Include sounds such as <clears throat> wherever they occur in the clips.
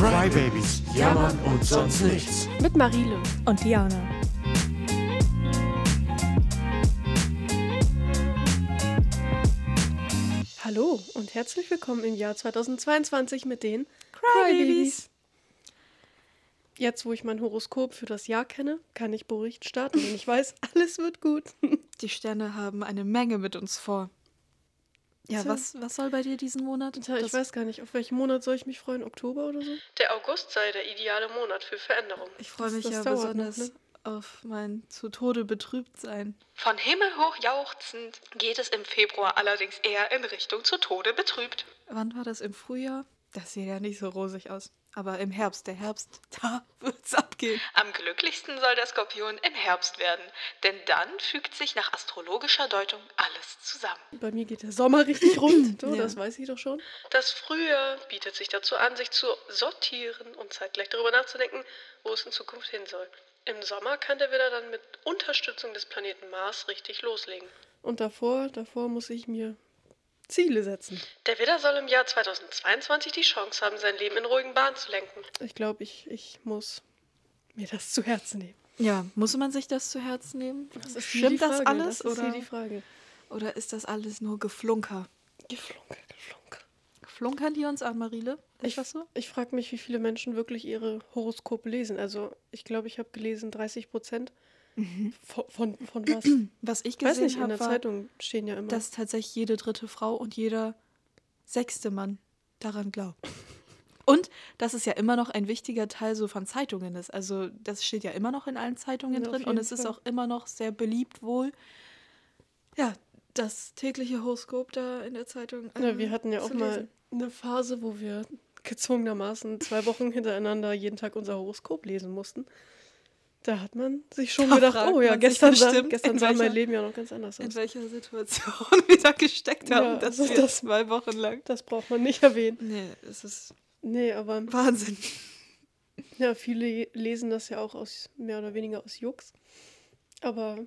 Crybabies, jammern und sonst nichts. Mit Marile. Und Diana. Hallo und herzlich willkommen im Jahr 2022 mit den Crybabies. Jetzt, wo ich mein Horoskop für das Jahr kenne, kann ich beruhigt starten, denn ich weiß, <laughs> alles wird gut. Die Sterne haben eine Menge mit uns vor. Ja, was, was soll bei dir diesen Monat? Tja, ich Das- weiß gar nicht, auf welchen Monat soll ich mich freuen? Oktober oder so? Der August sei der ideale Monat für Veränderung. Ich freue Das- mich das ja dauert noch, besonders ne? auf mein zu Tode betrübt sein. Von Himmel hoch jauchzend geht es im Februar allerdings eher in Richtung zu Tode betrübt. Wann war das? Im Frühjahr? Das sieht ja nicht so rosig aus. Aber im Herbst, der Herbst, <laughs> da wird's abgehen. Am glücklichsten soll der Skorpion im Herbst werden, denn dann fügt sich nach astrologischer Deutung alles zusammen. Bei mir geht der Sommer richtig rund, <clears throat> du, Ja. das weiß ich doch schon. Das Frühjahr bietet sich dazu an, sich zu sortieren und zeitgleich darüber nachzudenken, wo es in Zukunft hin soll. Im Sommer kann der Widder dann mit Unterstützung des Planeten Mars richtig loslegen. Und davor, davor muss ich mir Ziele setzen. Der Widder soll im Jahr 2022 die Chance haben, sein Leben in ruhigen Bahnen zu lenken. Ich glaube, ich, ich muss mir das zu Herzen nehmen. Ja, muss man sich das zu Herzen nehmen? Das ist Stimmt die das alles? Das ist oder, hier die Frage. oder ist das alles nur Geflunker? Geflunker, geflunker. Flunkern die uns an, Marile? Ist Ich, das so? ich frage mich, wie viele Menschen wirklich ihre Horoskope lesen. Also, ich glaube, ich habe gelesen 30 Prozent. Von, von, von was? <clears throat> Was ich gesehen nicht, in habe, der Zeitung stehen ja immer. dass tatsächlich jede dritte Frau und jeder sechste Mann daran glaubt. Und dass es ja immer noch ein wichtiger Teil so von Zeitungen ist. Also das steht ja immer noch in allen Zeitungen Ja, drin und es ist Fall. auch immer noch sehr beliebt wohl. Ja, das tägliche Horoskop da in der Zeitung. ja, äh, wir hatten ja auch mal eine Phase, wo wir gezwungenermaßen zwei Wochen hintereinander jeden Tag unser Horoskop lesen mussten. Da hat man sich schon Da gedacht, oh ja, gestern sah, bestimmt, gestern in sah mein Leben ja noch ganz anders in aus. welcher Situation <laughs> wir da gesteckt haben, Ja, dass also wir das- zwei Wochen lang. Das braucht man nicht erwähnen. Nee, es ist Nee, aber Wahnsinn. ja, viele lesen das ja auch aus mehr oder weniger aus Jux. Aber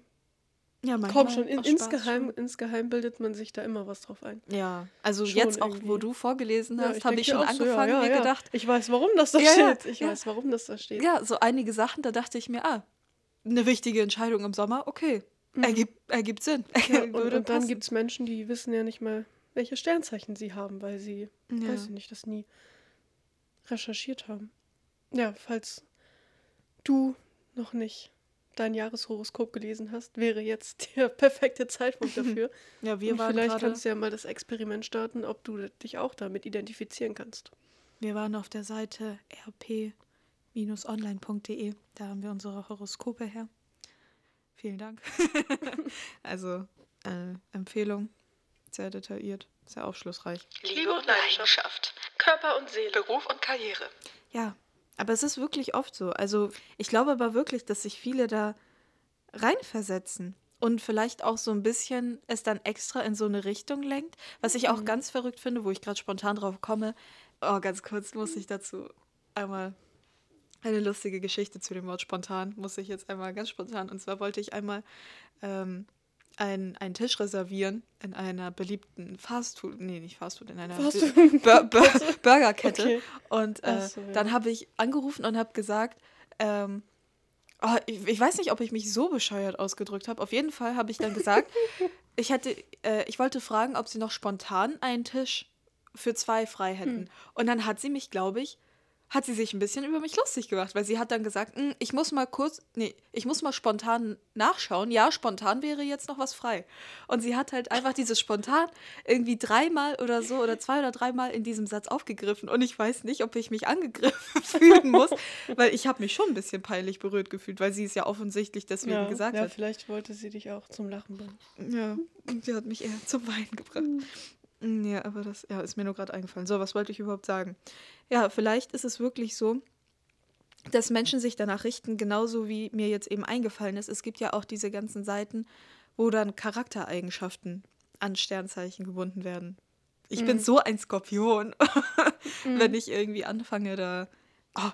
Ja, komm schon, in, insgeheim, schon. insgeheim bildet man sich da immer was drauf ein. Ja, also Schon jetzt auch, wo irgendwie. du vorgelesen Ja, hast, habe denk ich schon auch so, ja, angefangen, ja, mir ja. gedacht, Ich weiß, warum das da Ja, ja, steht. Ich ja. weiß, warum das da steht. ja, so einige Sachen, da dachte ich mir, ah, eine wichtige Entscheidung im Sommer, okay, ergibt, ergibt Sinn. Mhm. Ja, <laughs> und, und dann gibt es Menschen, die wissen ja nicht mal, welche Sternzeichen sie haben, weil sie, Ja. weiß ich nicht, das nie recherchiert haben. Ja, falls du noch nicht dein Jahreshoroskop gelesen hast, wäre jetzt <laughs> der perfekte Zeitpunkt <laughs> dafür. Ja, wir und waren vielleicht gerade, kannst du ja mal das Experiment starten, ob du dich auch damit identifizieren kannst. wir waren auf der Seite rp-online.de, da haben wir unsere Horoskope her. Vielen Dank. <laughs> also, äh, Empfehlung, sehr detailliert, sehr aufschlussreich. Liebe und Leidenschaft, Körper und Seele. Beruf und Karriere. Ja, aber es ist wirklich oft so. Also ich glaube aber wirklich, dass sich viele da reinversetzen und vielleicht auch so ein bisschen es dann extra in so eine Richtung lenkt. Was ich auch ganz verrückt finde, wo ich gerade spontan drauf komme. Oh, ganz kurz muss ich dazu einmal eine lustige Geschichte zu dem Wort spontan, muss ich jetzt einmal ganz spontan. Und zwar wollte ich einmal ähm, ein, einen Tisch reservieren in einer beliebten Fastfood, nee, nicht Fastfood, in einer Fastfood- Bur Bur <laughs> Burgerkette. Okay. Und äh, so, ja. dann habe ich angerufen und habe gesagt, ähm, oh, ich, ich weiß nicht, ob ich mich so bescheuert ausgedrückt habe. Auf jeden Fall habe ich dann gesagt, <laughs> ich hätte, äh, ich wollte fragen, ob sie noch spontan einen Tisch für zwei frei hätten. Hm. Und dann hat sie mich, glaube ich, hat sie sich ein bisschen über mich lustig gemacht, weil sie hat dann gesagt, "Mm, ich muss mal kurz, nee, ich muss mal spontan nachschauen. Ja, spontan wäre jetzt noch was frei. Und sie hat halt einfach dieses spontan irgendwie dreimal oder so oder zwei oder dreimal in diesem Satz aufgegriffen. Und ich weiß nicht, ob ich mich angegriffen <laughs> fühlen muss, weil ich habe mich schon ein bisschen peinlich berührt gefühlt, weil sie es ja offensichtlich deswegen ja, gesagt ja, hat. vielleicht wollte sie dich auch zum Lachen bringen. Ja, sie hat mich eher zum Weinen gebracht. Mm, Ja, aber das ja, ist mir nur gerade eingefallen. So, was wollte ich überhaupt sagen? Ja, vielleicht ist es wirklich so, dass Menschen sich danach richten, genauso wie mir jetzt eben eingefallen ist. Es gibt ja auch diese ganzen Seiten, wo dann Charaktereigenschaften an Sternzeichen gebunden werden. Ich bin so ein Skorpion, <laughs> wenn ich irgendwie anfange, da oh,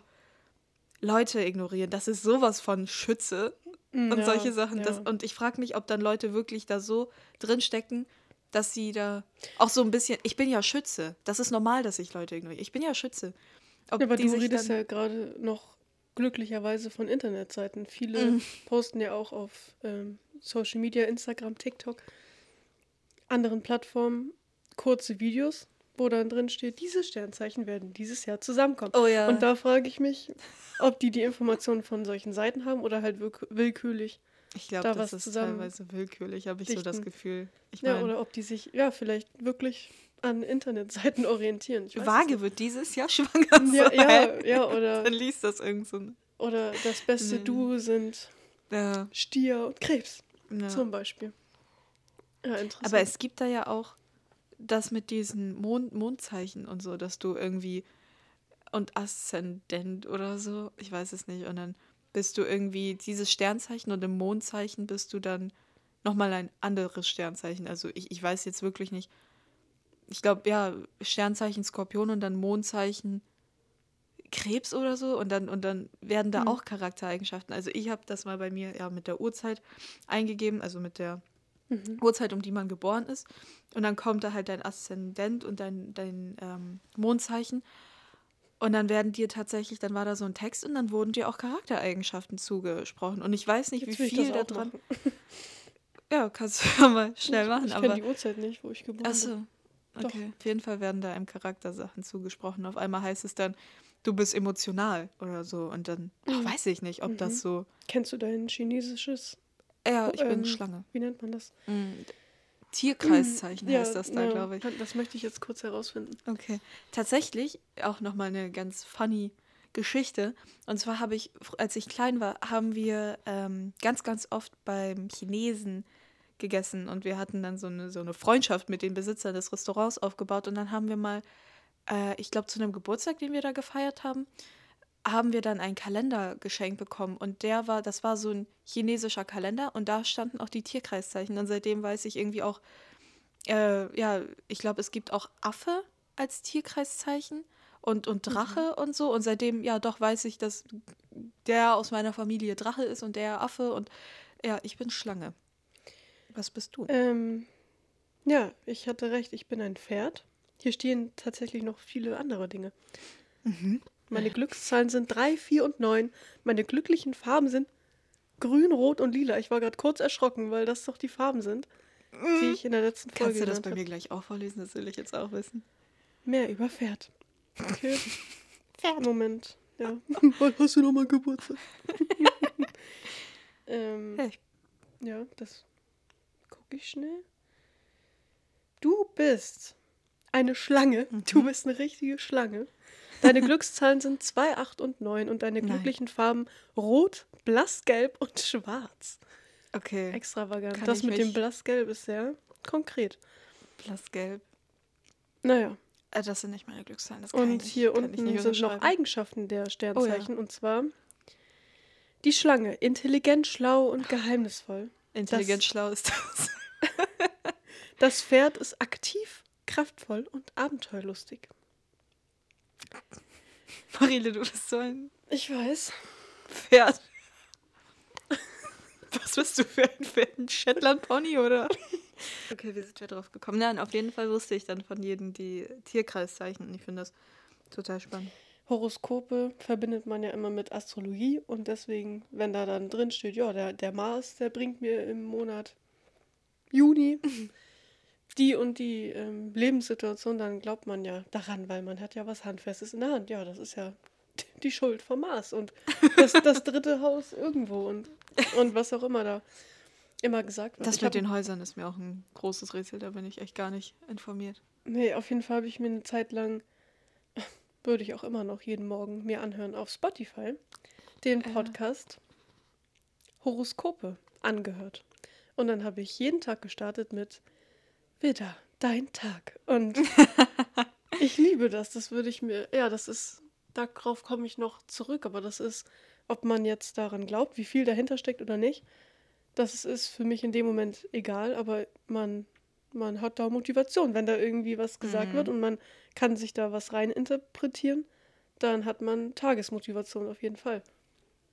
Leute ignorieren. Das ist sowas von Schütze und Ja, solche Sachen. ja. Das, und ich frage mich, ob dann Leute wirklich da so drin stecken, dass sie da auch so ein bisschen. Ich bin ja Schütze. Das ist normal, dass ich Leute ignoriere. Ich bin ja Schütze. Ob Ja, aber die du redest ja gerade noch glücklicherweise von Internetseiten. Viele Mhm. posten ja auch auf ähm, Social Media, Instagram, TikTok, anderen Plattformen kurze Videos, wo dann drin steht, diese Sternzeichen werden dieses Jahr zusammenkommen. Oh ja. Und da frage ich mich, ob die die Informationen von solchen Seiten haben oder halt willk- willkürlich. Ich glaube, da das was ist teilweise willkürlich, habe ich so das dichten. Gefühl. Ich Ja, oder ob die sich ja vielleicht wirklich an Internetseiten <laughs> orientieren. Waage wird dieses Jahr <laughs> schwanger. Ja, so, ja, ja, oder, Dann liest das irgend so oder das beste Nee. Duo sind Ja, Stier und Krebs ja. zum Beispiel. Ja, interessant. Aber es gibt da ja auch das mit diesen Mond Mondzeichen und so, dass du irgendwie und Aszendent oder so, ich weiß es nicht, und dann bist du irgendwie dieses Sternzeichen und im Mondzeichen bist du dann nochmal ein anderes Sternzeichen. Also ich, ich weiß jetzt wirklich nicht. Ich glaube, ja, Sternzeichen Skorpion und dann Mondzeichen Krebs oder so und dann und dann werden da Hm. auch Charaktereigenschaften. Also ich habe das mal bei mir ja mit der Uhrzeit eingegeben, also mit der Mhm. Uhrzeit, um die man geboren ist. Und dann kommt da halt dein Aszendent und dein, dein ähm, Mondzeichen. Und dann werden dir tatsächlich, dann war da so ein Text und dann wurden dir auch Charaktereigenschaften zugesprochen. Und ich weiß nicht, Jetzt wie viel da dran. machen. <laughs> Ja, kannst du ja mal schnell machen. Ich kenne die Uhrzeit nicht, wo ich geboren bin. Achso. Doch. Okay. Auf jeden Fall werden da einem Charaktersachen zugesprochen. Auf einmal heißt es dann, du bist emotional oder so. Und dann Mhm. weiß ich nicht, ob Mhm. das so. Kennst du dein chinesisches, Ja, ich bin Ähm, Schlange. wie nennt man das? Tierkreiszeichen Ja, heißt das da, ja, glaube ich. Das möchte ich jetzt kurz herausfinden. Okay. Tatsächlich auch nochmal eine ganz funny Geschichte. Und zwar habe ich, als ich klein war, haben wir ähm, ganz, ganz oft beim Chinesen gegessen und wir hatten dann so eine, so eine Freundschaft mit den Besitzern des Restaurants aufgebaut und dann haben wir mal, äh, ich glaube zu einem Geburtstag, den wir da gefeiert haben, haben wir dann einen Kalender geschenkt bekommen und der war, das war so ein chinesischer Kalender und da standen auch die Tierkreiszeichen und seitdem weiß ich irgendwie auch, äh, ja, ich glaube, es gibt auch Affe als Tierkreiszeichen und, und Drache und so. Und seitdem, ja, doch weiß ich, dass der aus meiner Familie Drache ist und der Affe. Und ja, ich bin Schlange. Was bist du? Ähm, ja, ich hatte recht, ich bin ein Pferd. Hier stehen tatsächlich noch viele andere Dinge. Mhm. Meine Glückszahlen sind 3, 4 und 9. Meine glücklichen Farben sind grün, rot und lila. Ich war gerade kurz erschrocken, weil das doch die Farben sind, die ich in der letzten Folge Kannst du das bei hab. mir gleich auch vorlesen? Das will ich jetzt auch wissen. Mehr über Pferd. Okay. Moment. Ja. <laughs> Hast du nochmal Geburtstag? <laughs> ähm, Hey, ja, das gucke ich schnell. Du bist eine Schlange. Du Mhm. bist eine richtige Schlange. Deine Glückszahlen sind 2, 8 und 9 und deine Nein. glücklichen Farben rot, blassgelb und schwarz. okay. Extravagant. Kann das ich mit dem blassgelb ist sehr konkret. Blassgelb. Naja. Äh, das sind nicht meine Glückszahlen. Das kann Und ich nicht, hier kann ich unten nicht sind noch. Eigenschaften der Oh Sternzeichen. Und zwar die Schlange. Intelligent, schlau und geheimnisvoll. Intelligent das- schlau ist das. <laughs> Das Pferd ist aktiv, kraftvoll und abenteuerlustig. Marile, du bist so ein Ich weiß. Pferd. <laughs> Was bist du für ein Pferd? Ein Shetland-Pony, oder? <laughs> Okay, wie sind wir drauf gekommen? Nein, auf jeden Fall wusste ich dann von jedem die Tierkreiszeichen. Und ich finde das total spannend. Horoskope verbindet man ja immer mit Astrologie und deswegen, wenn da dann drin steht, ja, der, der Mars, der bringt mir im Monat Juni <laughs> die und die ähm, Lebenssituation, dann glaubt man ja daran, weil man hat ja was Handfestes in der Hand. Ja, das ist ja <laughs> die Schuld vom Mars und das, das dritte Haus irgendwo und, und was auch immer da immer gesagt wird. Das Ich mit den Häusern ist mir auch ein großes Rätsel. Da bin ich echt gar nicht informiert. Nee, auf jeden Fall habe ich mir eine Zeit lang, <laughs> würde ich auch immer noch jeden Morgen mir anhören, auf Spotify den Ja. Podcast Horoskope angehört. Und dann habe ich jeden Tag gestartet mit Widder, dein Tag. Und <laughs> ich liebe das. Das würde ich mir, ja, das ist, darauf komme ich noch zurück. Aber das ist, ob man jetzt daran glaubt, wie viel dahinter steckt oder nicht, das ist für mich in dem Moment egal. Aber man man hat da Motivation. Wenn da irgendwie was gesagt Mhm. wird und man kann sich da was rein interpretieren, dann hat man Tagesmotivation auf jeden Fall.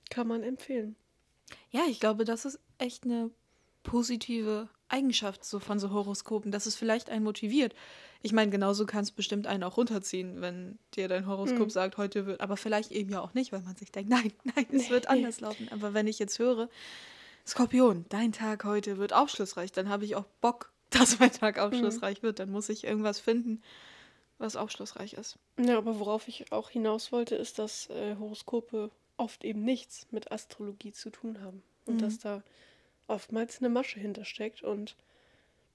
Kann man empfehlen. Ja, ich glaube, das ist echt eine positive Eigenschaft so von so Horoskopen, dass es vielleicht einen motiviert. Ich meine, genauso kannst bestimmt einen auch runterziehen, wenn dir dein Horoskop Mhm. sagt, heute wird, aber vielleicht eben ja auch nicht, weil man sich denkt, <laughs> nein, nein, es wird anders laufen. Aber wenn ich jetzt höre, Skorpion, dein Tag heute wird aufschlussreich, dann habe ich auch Bock, <laughs> dass mein Tag aufschlussreich wird. Dann muss ich irgendwas finden, was aufschlussreich ist. Ja, aber worauf ich auch hinaus wollte, ist, dass äh, Horoskope oft eben nichts mit Astrologie zu tun haben. Und Mhm. dass da oftmals eine Masche hintersteckt. Und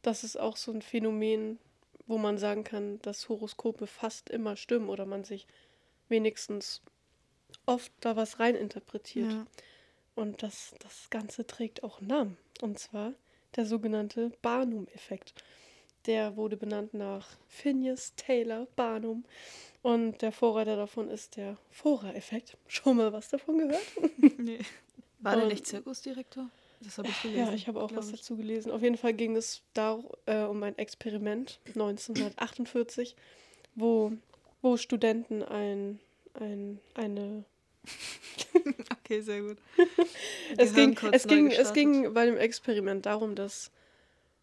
das ist auch so ein Phänomen, wo man sagen kann, dass Horoskope fast immer stimmen oder man sich wenigstens oft da was reininterpretiert. Ja. Und das, das Ganze trägt auch einen Namen. Und zwar der sogenannte Barnum-Effekt. Der wurde benannt nach Phineas Taylor Barnum. Und der Vorreiter davon ist der Fora-Effekt. Schon mal was davon gehört? <laughs> Nee. War der nicht Zirkusdirektor? Das habe ich gelesen. Ja, ich habe auch was ich. dazu gelesen. Auf jeden Fall ging es da äh, um ein Experiment 1948, wo, wo Studenten ein, ein, eine <laughs> Okay, sehr gut. <laughs> Es ging, es, ging, es ging bei dem Experiment darum, dass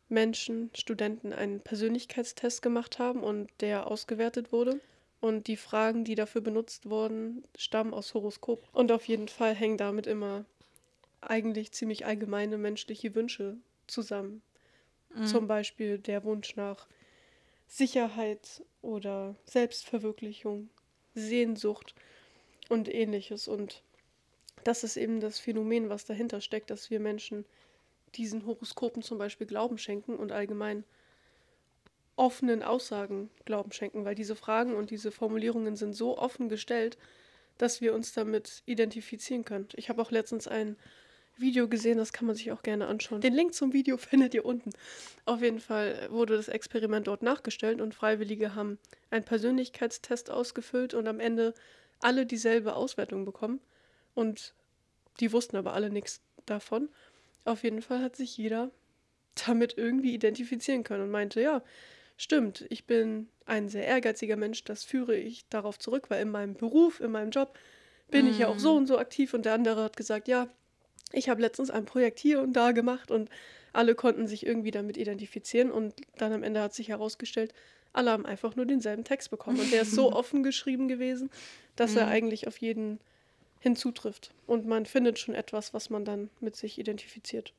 Menschen, Studenten einen Persönlichkeitstest gemacht haben und der ausgewertet wurde. Und die Fragen, die dafür benutzt wurden, stammen aus Horoskop. Und auf jeden Fall hängen damit immer eigentlich ziemlich allgemeine menschliche Wünsche zusammen. Mhm. Zum Beispiel der Wunsch nach Sicherheit oder Selbstverwirklichung, Sehnsucht und ähnliches. Und das ist eben das Phänomen, was dahinter steckt, dass wir Menschen diesen Horoskopen zum Beispiel Glauben schenken und allgemein offenen Aussagen Glauben schenken, weil diese Fragen und diese Formulierungen sind so offen gestellt, dass wir uns damit identifizieren können. Ich habe auch letztens ein Video gesehen, das kann man sich auch gerne anschauen. Den Link zum Video <laughs> findet ihr unten. Auf jeden Fall wurde das Experiment dort nachgestellt und Freiwillige haben einen Persönlichkeitstest ausgefüllt und am Ende alle dieselbe Auswertung bekommen. Und die wussten aber alle nichts davon. Auf jeden Fall hat sich jeder damit irgendwie identifizieren können und meinte, ja, stimmt, ich bin ein sehr ehrgeiziger Mensch, das führe ich darauf zurück, weil in meinem Beruf, in meinem Job bin ich ja auch so und so aktiv und der andere hat gesagt, ja, ich habe letztens ein Projekt hier und da gemacht und alle konnten sich irgendwie damit identifizieren und dann am Ende hat sich herausgestellt, alle haben einfach nur denselben Text bekommen und der ist so <laughs> offen geschrieben gewesen, dass er Mhm. eigentlich auf jeden hinzutrifft und man findet schon etwas, was man dann mit sich identifiziert.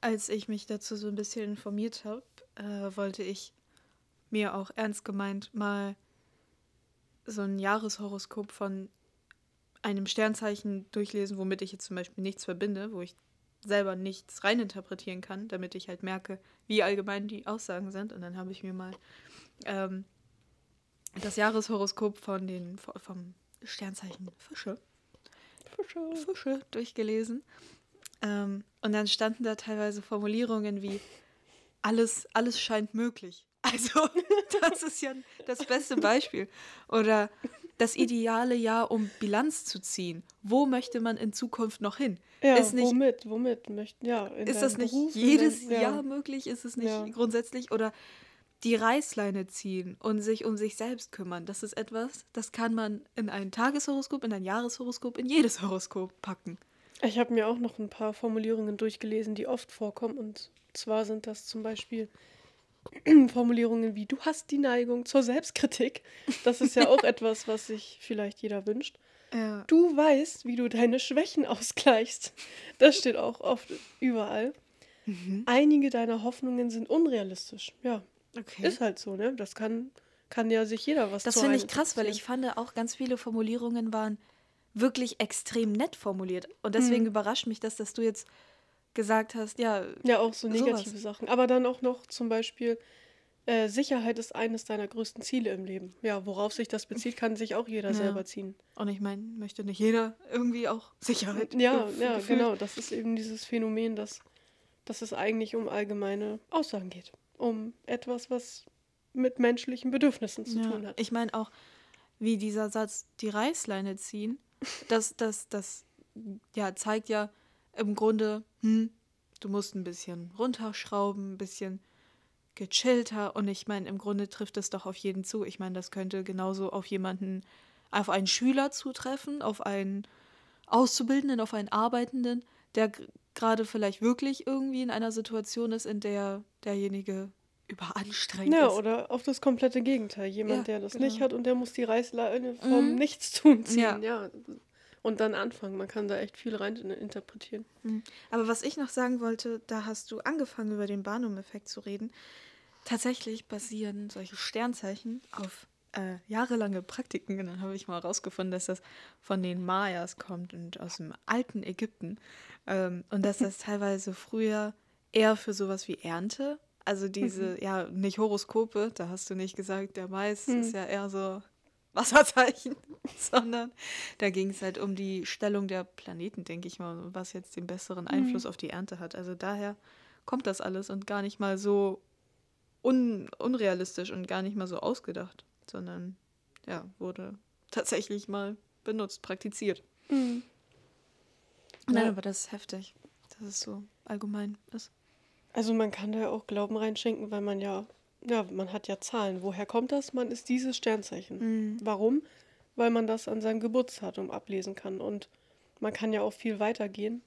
Als ich mich dazu so ein bisschen informiert habe, äh, wollte ich mir auch ernst gemeint mal so ein Jahreshoroskop von einem Sternzeichen durchlesen, womit ich jetzt zum Beispiel nichts verbinde, wo ich selber nichts reininterpretieren kann, damit ich halt merke, wie allgemein die Aussagen sind. Und dann habe ich mir mal ähm, das Jahreshoroskop von den vom Sternzeichen Fische Fische durchgelesen. Ähm, und dann standen da teilweise Formulierungen wie alles, alles scheint möglich. Also, <laughs> das ist ja das beste Beispiel. Oder das ideale Jahr, um Bilanz zu ziehen. Wo möchte man in Zukunft noch hin? Ja, ist nicht, womit, womit möchten, ja. in ist das nicht Beruf, jedes deinem- ja. Jahr möglich? Ist es nicht Ja. grundsätzlich? Oder die Reißleine ziehen und sich um sich selbst kümmern. Das ist etwas, das kann man in ein Tageshoroskop, in ein Jahreshoroskop, in jedes Horoskop packen. Ich habe mir auch noch ein paar Formulierungen durchgelesen, die oft vorkommen. Und zwar sind das zum Beispiel <clears throat> Formulierungen wie du hast die Neigung zur Selbstkritik. Das ist ja auch <laughs> etwas, was sich vielleicht jeder wünscht. Ja. Du weißt, wie du deine Schwächen ausgleichst. Das steht auch oft überall. Mhm. Einige deiner Hoffnungen sind unrealistisch. Ja, Okay. ist halt so, ne? Das kann, kann ja sich jeder was Das finde ich krass, weil ich fand auch ganz viele Formulierungen waren wirklich extrem nett formuliert. Und deswegen Mhm. überrascht mich das, dass du jetzt gesagt hast, ja, Ja, auch so Sowas. negative Sachen. Aber dann auch noch zum Beispiel, äh, Sicherheit ist eines deiner größten Ziele im Leben. Ja, worauf sich das bezieht, kann sich auch jeder Ja. selber ziehen. und ich meine, möchte nicht jeder irgendwie auch Sicherheit. Ja, ja, genau. Das ist eben dieses Phänomen, dass, dass es eigentlich um allgemeine Aussagen geht. Um etwas, was mit menschlichen Bedürfnissen zu Ja, tun hat. Ich meine auch, wie dieser Satz die Reißleine ziehen, das, das, das ja, zeigt ja im Grunde, hm, du musst ein bisschen runterschrauben, ein bisschen gechillter. Und ich meine, im Grunde trifft es doch auf jeden zu. Ich meine, das könnte genauso auf jemanden, auf einen Schüler zutreffen, auf einen Auszubildenden, auf einen Arbeitenden, der gerade vielleicht wirklich irgendwie in einer Situation ist, in der derjenige überanstrengend Ja, ist. oder auf das komplette Gegenteil. Jemand, Ja, der das genau. nicht hat und der muss die Reißleine vom Mhm. Nichtstun ziehen. Ja. Ja. Und dann anfangen. Man kann da echt viel rein interpretieren. Mhm. Aber was ich noch sagen wollte, da hast du angefangen, über den Barnum-Effekt zu reden. Tatsächlich basieren solche Sternzeichen auf äh, jahrelange Praktiken. Und dann habe ich mal herausgefunden, dass das von den Mayas kommt und aus dem alten Ägypten. Ähm, und dass das <laughs> teilweise früher eher für sowas wie Ernte, also diese, ja, nicht Horoskope, da hast du nicht gesagt, der Mais ist ja eher so Wasserzeichen, <laughs> sondern da ging es halt um die Stellung der Planeten, denke ich mal, was jetzt den besseren Einfluss auf die Ernte hat. Also daher kommt das alles und gar nicht mal so un unrealistisch und gar nicht mal so ausgedacht, sondern ja, wurde tatsächlich mal benutzt, praktiziert. Nein, Ja. aber das ist heftig, dass es so allgemein ist. Also man kann da ja auch Glauben reinschenken, weil man ja, ja, man hat ja Zahlen. Woher kommt das? Man ist dieses Sternzeichen. Mhm. Warum? Weil man das an seinem Geburtsdatum ablesen kann. Und man kann ja auch viel weitergehen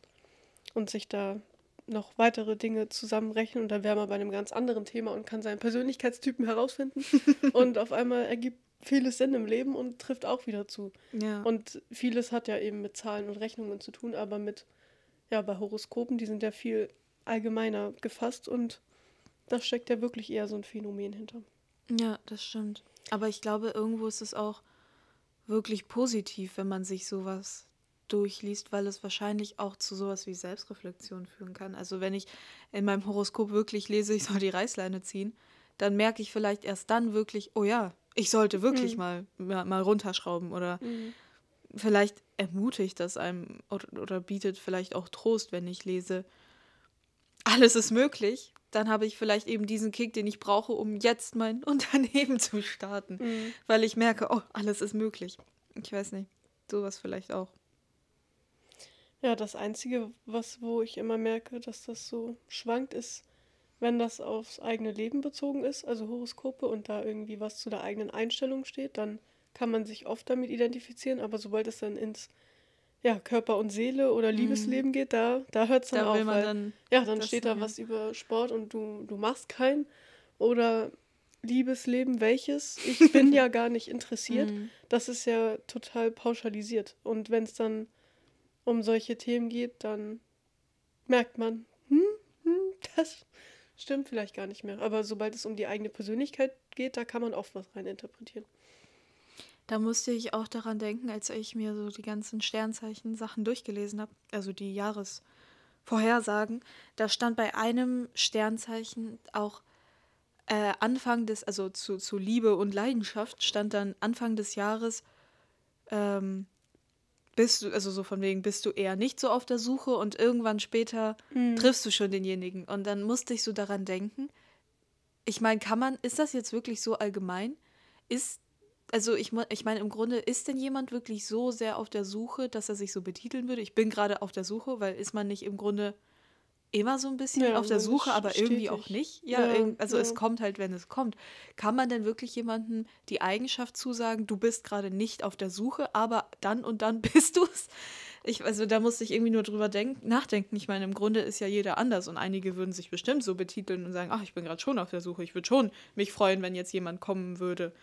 und sich da noch weitere Dinge zusammenrechnen. Und dann wäre man bei einem ganz anderen Thema und kann seinen Persönlichkeitstypen herausfinden. <laughs> und auf einmal ergibt vieles Sinn im Leben und trifft auch wieder zu. Ja. Und vieles hat ja eben mit Zahlen und Rechnungen zu tun, aber mit, ja, bei Horoskopen, die sind ja viel allgemeiner gefasst und da steckt ja wirklich eher so ein Phänomen hinter. Ja, das stimmt. Aber ich glaube, irgendwo ist es auch wirklich positiv, wenn man sich sowas durchliest, weil es wahrscheinlich auch zu sowas wie Selbstreflexion führen kann. Also wenn ich in meinem Horoskop wirklich lese, ich soll die Reißleine ziehen, dann merke ich vielleicht erst dann wirklich, oh ja, ich sollte wirklich mal, mal, mal runterschrauben oder vielleicht ermutigt das einem oder, oder bietet vielleicht auch Trost, wenn ich lese, alles ist möglich, dann habe ich vielleicht eben diesen Kick, den ich brauche, um jetzt mein <laughs> Unternehmen zu starten. Weil ich merke, oh, alles ist möglich. Ich weiß nicht, sowas vielleicht auch. Ja, das Einzige, was, wo ich immer merke, dass das so schwankt, ist, wenn das aufs eigene Leben bezogen ist, also Horoskope, und da irgendwie was zu der eigenen Einstellung steht, dann kann man sich oft damit identifizieren, aber sobald es dann ins ja, Körper und Seele oder Liebesleben geht, da, da hört es dann Mhm. Da auf. weil, dann ja, dann steht da was über Sport und du, du machst keinen. Oder Liebesleben, welches? Ich bin <laughs> ja gar nicht interessiert. Mhm. Das ist ja total pauschalisiert. Und wenn es dann um solche Themen geht, dann merkt man, hm, hm, das stimmt vielleicht gar nicht mehr. Aber sobald es um die eigene Persönlichkeit geht, da kann man oft was rein interpretieren. Da musste ich auch daran denken, als ich mir so die ganzen Sternzeichen-Sachen durchgelesen habe, also die Jahresvorhersagen. Da stand bei einem Sternzeichen auch äh, Anfang des, also zu, zu Liebe und Leidenschaft, stand dann Anfang des Jahres, ähm, bist du, also so von wegen, bist du eher nicht so auf der Suche und irgendwann später triffst du schon denjenigen. Und dann musste ich so daran denken, ich meine, kann man, ist das jetzt wirklich so allgemein? Ist, also ich, ich meine, im Grunde, ist denn jemand wirklich so sehr auf der Suche, dass er sich so betiteln würde? Ich bin gerade auf der Suche, weil ist man nicht im Grunde immer so ein bisschen Ja, auf der Suche, aber irgendwie auch stetig. nicht? Ja, Ja, also es ja. kommt halt, wenn es kommt. Kann man denn wirklich jemandem die Eigenschaft zusagen, du bist gerade nicht auf der Suche, aber dann und dann <laughs> bist du es? Ich, also da musste ich irgendwie nur drüber denk nachdenken. Ich meine, im Grunde ist ja jeder anders und einige würden sich bestimmt so betiteln und sagen, ach, ich bin gerade schon auf der Suche. Ich würde schon mich freuen, wenn jetzt jemand kommen würde,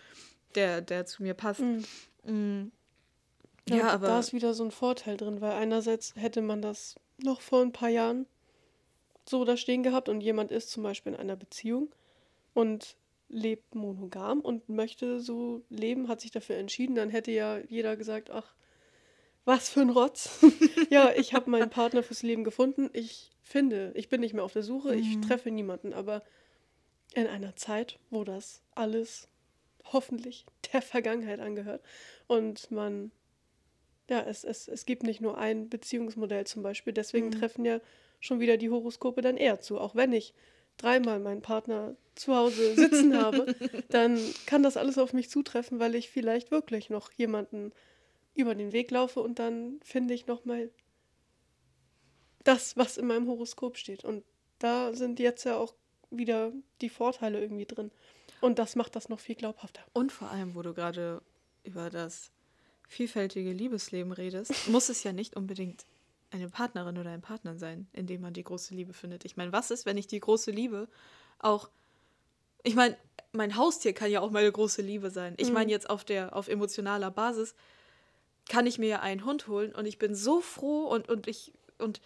der, der zu mir passt. Mm. Ja, Ja, aber da ist wieder so ein Vorteil drin, weil einerseits hätte man das noch vor ein paar Jahren so da stehen gehabt und jemand ist zum Beispiel in einer Beziehung und lebt monogam und möchte so leben, hat sich dafür entschieden, dann hätte ja jeder gesagt, ach, was für ein Rotz. <laughs> ja, ich habe meinen Partner fürs Leben gefunden. Ich finde, ich bin nicht mehr auf der Suche, ich treffe niemanden, aber in einer Zeit, wo das alles hoffentlich der Vergangenheit angehört und man ja, es, es, es gibt nicht nur ein Beziehungsmodell zum Beispiel. Deswegen treffen ja schon wieder die Horoskope dann eher zu. Auch wenn ich dreimal meinen Partner zu Hause sitzen habe, <laughs> dann kann das alles auf mich zutreffen, weil ich vielleicht wirklich noch jemanden über den Weg laufe und dann finde ich nochmal das, was in meinem Horoskop steht. Und da sind jetzt ja auch wieder die Vorteile irgendwie drin. Und das macht das noch viel glaubhafter. Und vor allem, wo du gerade über das vielfältige Liebesleben redest, <laughs> muss es ja nicht unbedingt eine Partnerin oder ein Partner sein, in dem man die große Liebe findet. Ich meine, was ist, wenn ich die große Liebe auch. Ich meine, mein Haustier kann ja auch meine große Liebe sein. Ich meine, jetzt auf der, auf emotionaler Basis kann ich mir ja einen Hund holen und ich bin so froh und, und ich und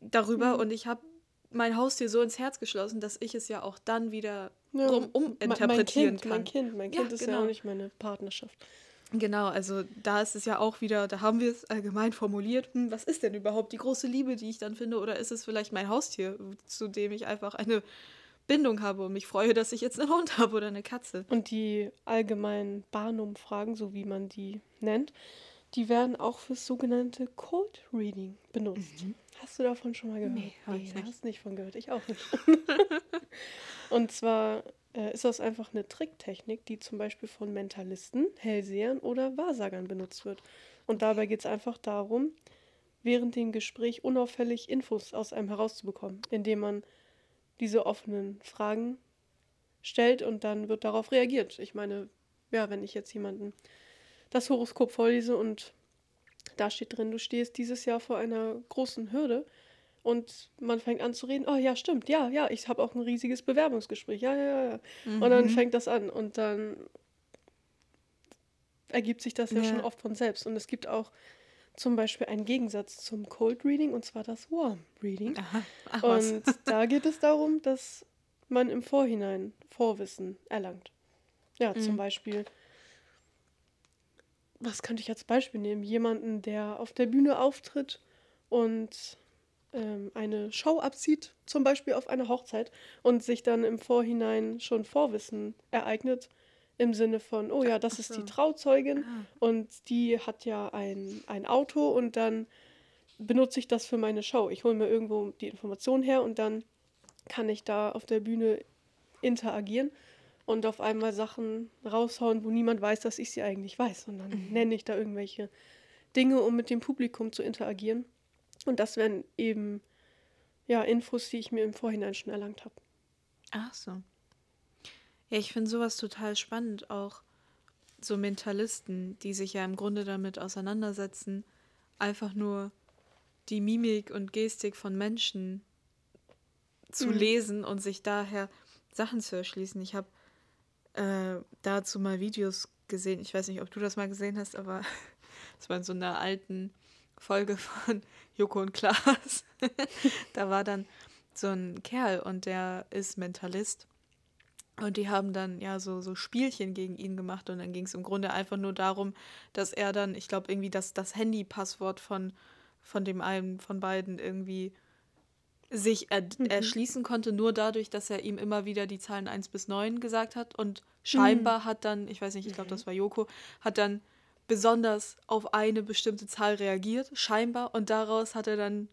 darüber und ich habe mein Haustier so ins Herz geschlossen, dass ich es ja auch dann wieder Ja, mein- uminterpretieren mein kind, kann. Mein Kind, mein Ja, Kind ist ja genau. auch nicht meine Partnerschaft. Genau, also da ist es ja auch wieder, da haben wir es allgemein formuliert, hm, was ist denn überhaupt die große Liebe, die ich dann finde, oder ist es vielleicht mein Haustier, zu dem ich einfach eine Bindung habe und mich freue, dass ich jetzt einen Hund habe oder eine Katze. Und die allgemeinen Barnum-Fragen, so wie man die nennt, die werden auch fürs sogenannte Cold Reading benutzt. Hast du davon schon mal gehört? Nee, hab ich nicht. hast du nicht von gehört. Ich auch nicht. <laughs> Und zwar äh, ist das einfach eine Tricktechnik, die zum Beispiel von Mentalisten, Hellsehern oder Wahrsagern benutzt wird. Und dabei geht es einfach darum, während dem Gespräch unauffällig Infos aus einem herauszubekommen, indem man diese offenen Fragen stellt und dann wird darauf reagiert. Ich meine, ja, wenn ich jetzt jemanden das Horoskop vorlese und da steht drin, du stehst dieses Jahr vor einer großen Hürde und man fängt an zu reden, oh ja, stimmt, ja, ja, ich habe auch ein riesiges Bewerbungsgespräch, ja, ja, ja, ja. Und dann fängt das an und dann ergibt sich das ja, Ja. schon oft von selbst. Und es gibt auch zum Beispiel einen Gegensatz zum Cold Reading und zwar das Warm Reading. Aha. Ach. Und <laughs> da geht es darum, dass man im Vorhinein Vorwissen erlangt. Ja, zum Mhm. Beispiel, was könnte ich als Beispiel nehmen? Jemanden, der auf der Bühne auftritt und ähm, eine Show abzieht, zum Beispiel auf einer Hochzeit, und sich dann im Vorhinein schon Vorwissen ereignet, im Sinne von, oh ja, das Ach ist so. die Trauzeugin Ah. und die hat ja ein, ein Auto und dann benutze ich das für meine Show. Ich hole mir irgendwo die Information her und dann kann ich da auf der Bühne interagieren und auf einmal Sachen raushauen, wo niemand weiß, dass ich sie eigentlich weiß. Und dann nenne ich da irgendwelche Dinge, um mit dem Publikum zu interagieren. Und das wären eben ja Infos, die ich mir im Vorhinein schon erlangt habe. Ach so. Ja, ich finde sowas total spannend, auch so Mentalisten, die sich ja im Grunde damit auseinandersetzen, einfach nur die Mimik und Gestik von Menschen zu Mhm. lesen und sich daher Sachen zu erschließen. Ich habe äh, dazu mal Videos gesehen. Ich weiß nicht, ob du das mal gesehen hast, aber <laughs> es war in so einer alten Folge von Joko und Klaas. <laughs> da war dann so ein Kerl und der ist Mentalist. Und die haben dann ja so, so Spielchen gegen ihn gemacht und dann ging es im Grunde einfach nur darum, dass er dann, ich glaube, irgendwie das, das Handy-Passwort von, von dem einen von beiden irgendwie sich er, erschließen konnte, nur dadurch, dass er ihm immer wieder die Zahlen 1 bis 9 gesagt hat. Und scheinbar hat dann, ich weiß nicht, ich glaube, das war Joko, hat dann besonders auf eine bestimmte Zahl reagiert, scheinbar. Und daraus hat er dann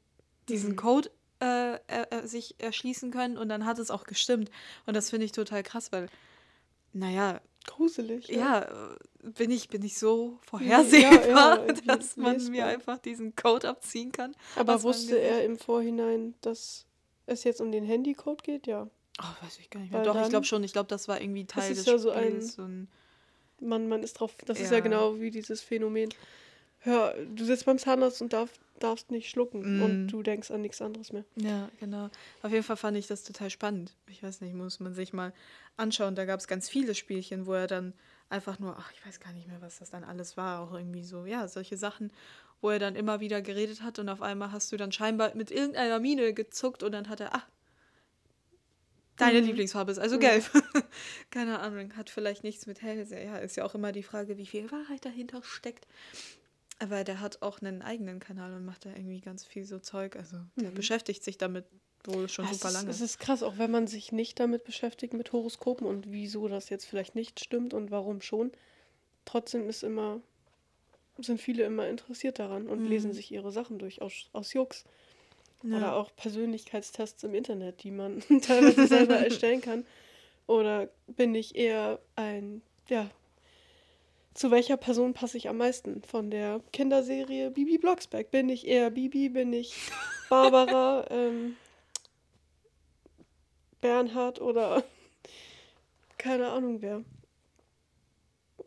diesen Code äh, er, sich erschließen können und dann hat es auch gestimmt. Und das finde ich total krass, weil, naja, Gruselig. ja, äh, bin ich, bin ich so vorhersehbar, ja, <laughs> dass man mir einfach diesen Code abziehen kann. Aber wusste er im Vorhinein, dass es jetzt um den Handycode geht? Ja. Oh, weiß ich gar nicht mehr. Weil Doch, ich glaube schon. Ich glaube, das war irgendwie Teil des ja so Spiels. So ein, Man, man ist drauf, das ist ja Ja. genau wie dieses Phänomen. Hör, du sitzt beim Zahnarzt und darf, darfst nicht schlucken Mm. und du denkst an nichts anderes mehr. ja, genau. Auf jeden Fall fand ich das total spannend. Ich weiß nicht, muss man sich mal anschauen. Da gab es ganz viele Spielchen, wo er dann einfach nur, ach, ich weiß gar nicht mehr, was das dann alles war. Auch irgendwie so, ja, solche Sachen, wo er dann immer wieder geredet hat und auf einmal hast du dann scheinbar mit irgendeiner Miene gezuckt und dann hat er, ach, deine Mhm. Lieblingsfarbe ist also Ja. gelb. <laughs> Keine Ahnung, hat vielleicht nichts mit hell. Ja, ist ja auch immer die Frage, wie viel Wahrheit dahinter steckt. Aber der hat auch einen eigenen Kanal und macht da irgendwie ganz viel so Zeug. Also der Mhm. beschäftigt sich damit wohl schon Ja, super es ist, lange. Es ist krass, auch wenn man sich nicht damit beschäftigt, mit Horoskopen und wieso das jetzt vielleicht nicht stimmt und warum schon. Trotzdem ist immer, sind viele immer interessiert daran und Mhm. lesen sich ihre Sachen durch aus, aus Jux. Ja. Oder auch Persönlichkeitstests im Internet, die man <laughs> teilweise selber <laughs> erstellen kann. Oder bin ich eher ein, ja, zu welcher Person passe ich am meisten? Von der Kinderserie Bibi Blocksberg. Bin ich eher Bibi? Bin ich <laughs> Barbara? ähm, Bernhard oder <laughs> keine Ahnung wer.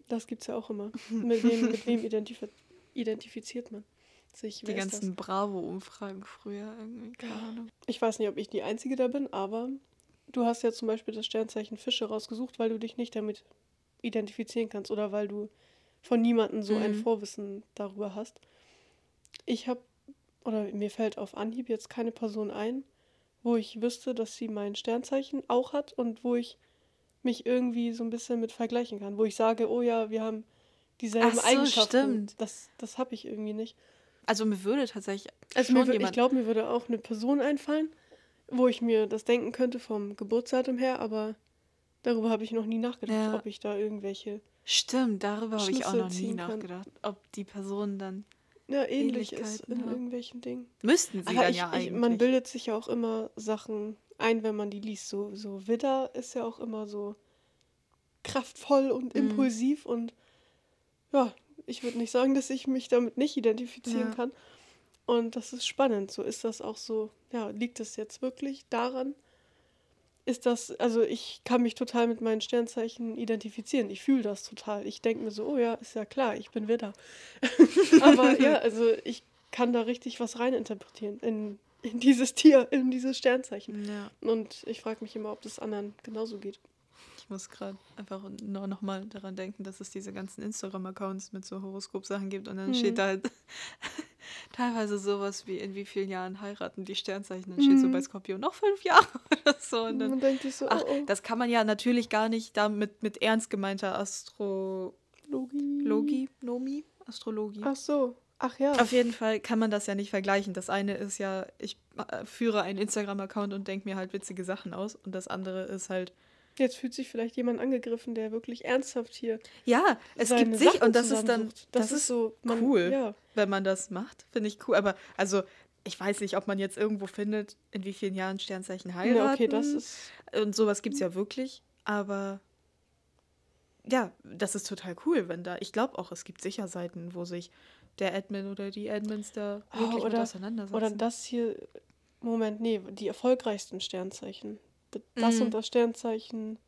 Das gibt's ja auch immer. Mit wem, <laughs> mit wem identif identifiziert man? sich. Die ganzen Bravo-Umfragen früher irgendwie, keine Ahnung. Ich weiß nicht, ob ich die Einzige da bin, aber du hast ja zum Beispiel das Sternzeichen Fische rausgesucht, weil du dich nicht damit identifizieren kannst oder weil du von niemandem so ein Mhm. Vorwissen darüber hast. Ich habe, oder mir fällt auf Anhieb jetzt keine Person ein, wo ich wüsste, dass sie mein Sternzeichen auch hat und wo ich mich irgendwie so ein bisschen mit vergleichen kann, wo ich sage, oh ja, wir haben dieselben Ach so, Eigenschaften. stimmt. Das, das habe ich irgendwie nicht. Also mir würde tatsächlich Also mir, wür- ich jemand... glaube, mir würde auch eine Person einfallen, wo ich mir das denken könnte vom Geburtsdatum her, aber darüber habe ich noch nie nachgedacht, Ja. ob ich da irgendwelche Stimmt, darüber habe ich auch noch nie ziehen kann. nachgedacht. Ob die Person dann... ja, ähnlich ist in haben. irgendwelchen Dingen. Müssten sie Aber dann ich, ja ich, eigentlich. man bildet sich ja auch immer Sachen ein, wenn man die liest. So, so Widder ist ja auch immer so kraftvoll und Mhm. impulsiv und ja, ich würde nicht sagen, dass ich mich damit nicht identifizieren Ja. kann. Und das ist spannend. So ist das auch so, ja, liegt es jetzt wirklich daran? Ist das, also ich kann mich total mit meinen Sternzeichen identifizieren. Ich fühle das total. Ich denke mir so, oh ja, ist ja klar, ich bin Widder. <laughs> Aber ja, also ich kann da richtig was reininterpretieren in, in dieses Tier, in dieses Sternzeichen. Ja, Und ich frage mich immer, ob das anderen genauso geht. ich muss gerade einfach nur noch mal daran denken, dass es diese ganzen Instagram-Accounts mit so Horoskop-Sachen gibt und dann Mhm. steht da halt <laughs> teilweise sowas wie in wie vielen Jahren heiraten die Sternzeichen. Dann steht so Mhm. bei Skorpion noch fünf Jahre <laughs> oder so. Und dann, Man denkt sich so, ach, oh, oh, das kann man ja natürlich gar nicht damit mit ernst gemeinter Astrologie, Logi. Nomi, Astrologie. Ach so, ach ja. Auf jeden Fall kann man das ja nicht vergleichen. Das eine ist ja, ich äh, führe einen Instagram-Account und denke mir halt witzige Sachen aus. Und das andere ist halt, Jetzt fühlt sich vielleicht jemand angegriffen, der wirklich ernsthaft hier ja, es gibt sich Sachen und das ist dann, zusammensucht. Das, ist so man, cool. Ja. wenn man das macht, finde ich cool. Aber also, ich weiß nicht, ob man jetzt irgendwo findet, in wie vielen Jahren Sternzeichen heiraten. ja, okay, das ist. Und sowas gibt es ja wirklich. Aber ja, das ist total cool, wenn da, ich glaube auch, es gibt sicher Seiten, wo sich der Admin oder die Admins da Oh, wirklich mit oder- auseinandersetzen. Oder das hier. Moment, nee, die erfolgreichsten Sternzeichen. Das Mhm. und das Sternzeichen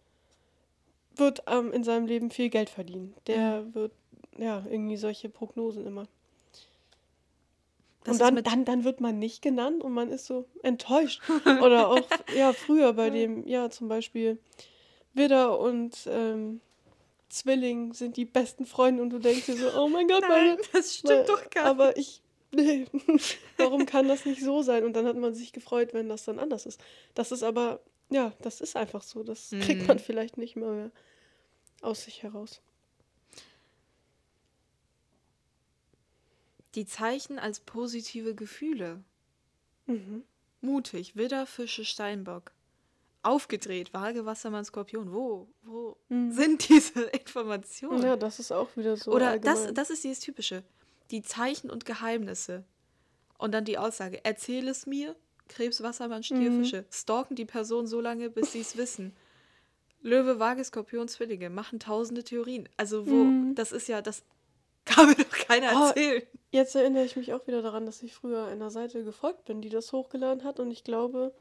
wird ähm, in seinem Leben viel Geld verdienen. Der Mhm. wird, ja, irgendwie solche Prognosen immer. Das und dann, dann, dann wird man nicht genannt und man ist so enttäuscht. <laughs> Oder auch, ja, früher bei dem, ja, zum Beispiel Widder und ähm, Zwilling sind die besten Freunde und du denkst dir so, oh mein Gott, meine, Nein, das stimmt Weil- doch gar aber ich. Nee, <laughs> warum kann das nicht so sein? Und dann hat man sich gefreut, wenn das dann anders ist. Das ist aber, ja, das ist einfach so. Das kriegt Mhm. man vielleicht nicht mal mehr aus sich heraus. Die Zeichen als positive Gefühle. Mhm. Mutig, Widder, Fische, Steinbock. Aufgedreht, Waage, Wassermann, Skorpion. Wo, wo Mhm. sind diese <laughs> Informationen? Ja, das ist auch wieder so. Oder das, das ist dieses Typische. Die Zeichen und Geheimnisse. Und dann die Aussage, erzähl es mir, Krebs, Wassermann, Stier, Mhm. Stalken die Person so lange, bis sie es wissen. Löwe, Waage, Skorpion, Zwillinge. Machen tausende Theorien. Also wo, Mhm. das ist ja, das kann mir doch keiner Oh, erzählen. Jetzt erinnere ich mich auch wieder daran, dass ich früher einer Seite gefolgt bin, die das hochgeladen hat. Und ich glaube,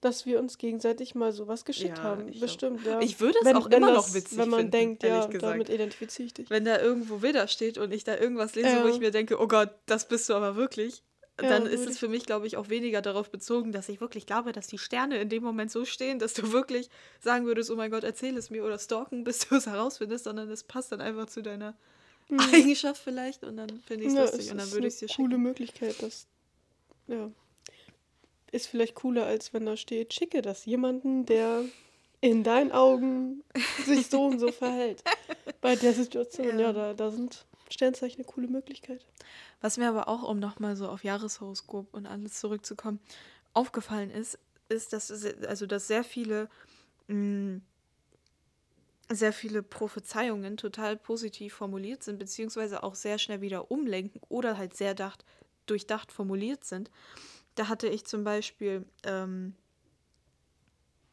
dass wir uns gegenseitig mal sowas geschickt Ja, haben. ich glaub- Bestimmt, ja. Ich würde es auch immer noch witzig Wenn man finden, denkt, ja, ehrlich gesagt. damit identifiziere ich dich. Wenn da irgendwo Widder steht und ich da irgendwas lese, Ja. wo ich mir denke, oh Gott, das bist du aber wirklich, Ja, dann ist es für mich, glaube ich, auch weniger darauf bezogen, dass ich wirklich glaube, dass die Sterne in dem Moment so stehen, dass du wirklich sagen würdest, oh mein Gott, erzähl es mir oder stalken, <laughs> bis du es herausfindest, sondern es passt dann einfach zu deiner Eigenschaft vielleicht und dann finde ich es Mhm. Ja, lustig es und dann würde ich es dir coole schicken. Möglichkeit, das ja ist vielleicht cooler, als wenn da steht, schicke das jemanden, der in deinen Augen sich so und so <laughs> verhält. Bei der Situation, ja, Ja. da, da sind Sternzeichen eine coole Möglichkeit. Was mir aber auch, um nochmal so auf Jahreshoroskop und alles zurückzukommen, aufgefallen ist, ist, dass, also, dass sehr viele, mh, sehr viele Prophezeiungen total positiv formuliert sind, beziehungsweise auch sehr schnell wieder umlenken oder halt sehr dacht, durchdacht formuliert sind. Da hatte ich zum Beispiel, ähm,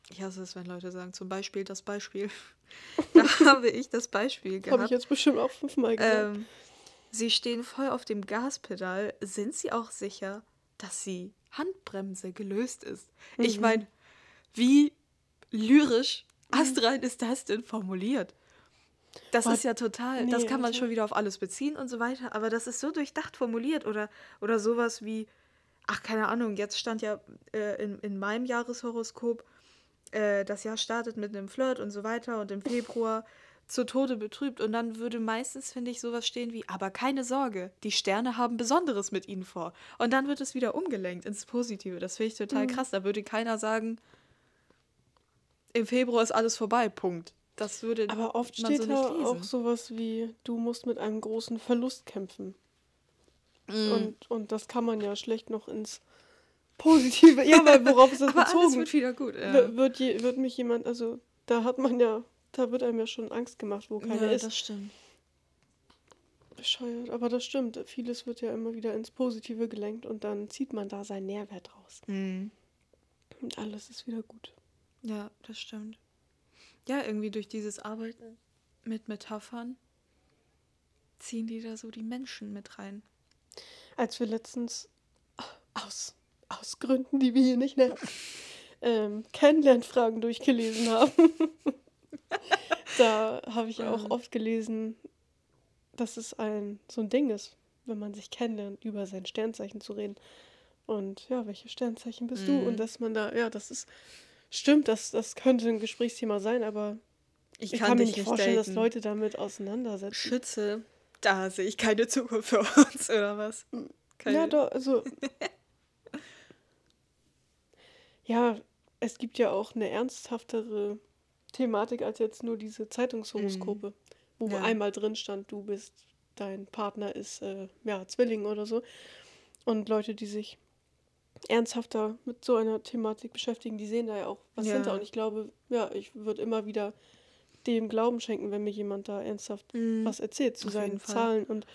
ich hasse es, wenn Leute sagen, zum Beispiel das Beispiel. <laughs> da <laughs> habe ich das Beispiel gehabt. Habe ich jetzt bestimmt auch fünfmal gesagt. Ähm, sie stehen voll auf dem Gaspedal. Sind sie auch sicher, dass die Handbremse gelöst ist? Ich Mhm. meine, wie lyrisch, astrein ist das denn formuliert? Das Boah, ist ja total, das nee, kann man schon wieder auf alles beziehen und so weiter, aber das ist so durchdacht formuliert oder, oder sowas wie, ach, keine Ahnung, jetzt stand ja äh, in, in meinem Jahreshoroskop, äh, das Jahr startet mit einem Flirt und so weiter und im Februar zu Tode betrübt und dann würde meistens, finde ich, sowas stehen wie, aber keine Sorge, die Sterne haben Besonderes mit ihnen vor. Und dann wird es wieder umgelenkt ins Positive. Das finde ich total krass. Da würde keiner sagen, im Februar ist alles vorbei, Punkt. Das würde Aber oft steht so da auch sowas wie, du musst mit einem großen Verlust kämpfen. Mm. Und, und das kann man ja schlecht noch ins Positive. Ja, weil worauf ist <laughs> das Aber alles bezogen? wird wieder gut. Ja, W- Wird, je, wird mich jemand, also da hat man ja, da wird einem ja schon Angst gemacht, wo keiner ja ist. das stimmt. Bescheuert, aber das stimmt. Vieles wird ja immer wieder ins Positive gelenkt und dann zieht man da seinen Nährwert raus. Mhm. Und alles ist wieder gut. Ja, das stimmt. Ja, irgendwie durch dieses Arbeiten mit Metaphern ziehen die da so die Menschen mit rein. Als wir letztens aus, aus Gründen, die wir hier nicht nennen, ähm, Kennenlernfragen durchgelesen haben, <laughs> da habe ich auch oft gelesen, dass es ein so ein Ding ist, wenn man sich kennenlernt, über sein Sternzeichen zu reden. Und ja, welche Sternzeichen bist du? Mhm. Und dass man da, ja, das ist, stimmt, das, das könnte ein Gesprächsthema sein, aber ich, kann, mir dich nicht vorstellen, dass daten. Leute damit auseinandersetzen. Schütze, da sehe ich keine Zukunft für uns, oder was? Keine. Ja, doch, also. <laughs> ja, es gibt ja auch eine ernsthaftere Thematik als jetzt nur diese Zeitungshoroskope, wo Mhm. Ja. einmal drin stand, du bist, dein Partner ist, äh, ja, Zwilling oder so. Und Leute, die sich ernsthafter mit so einer Thematik beschäftigen, die sehen da ja auch was Ja. hinter. Und ich glaube, ja, ich würde immer wieder dem Glauben schenken, wenn mir jemand da ernsthaft Mhm. was erzählt zu Auf seinen jeden Fall. Zahlen und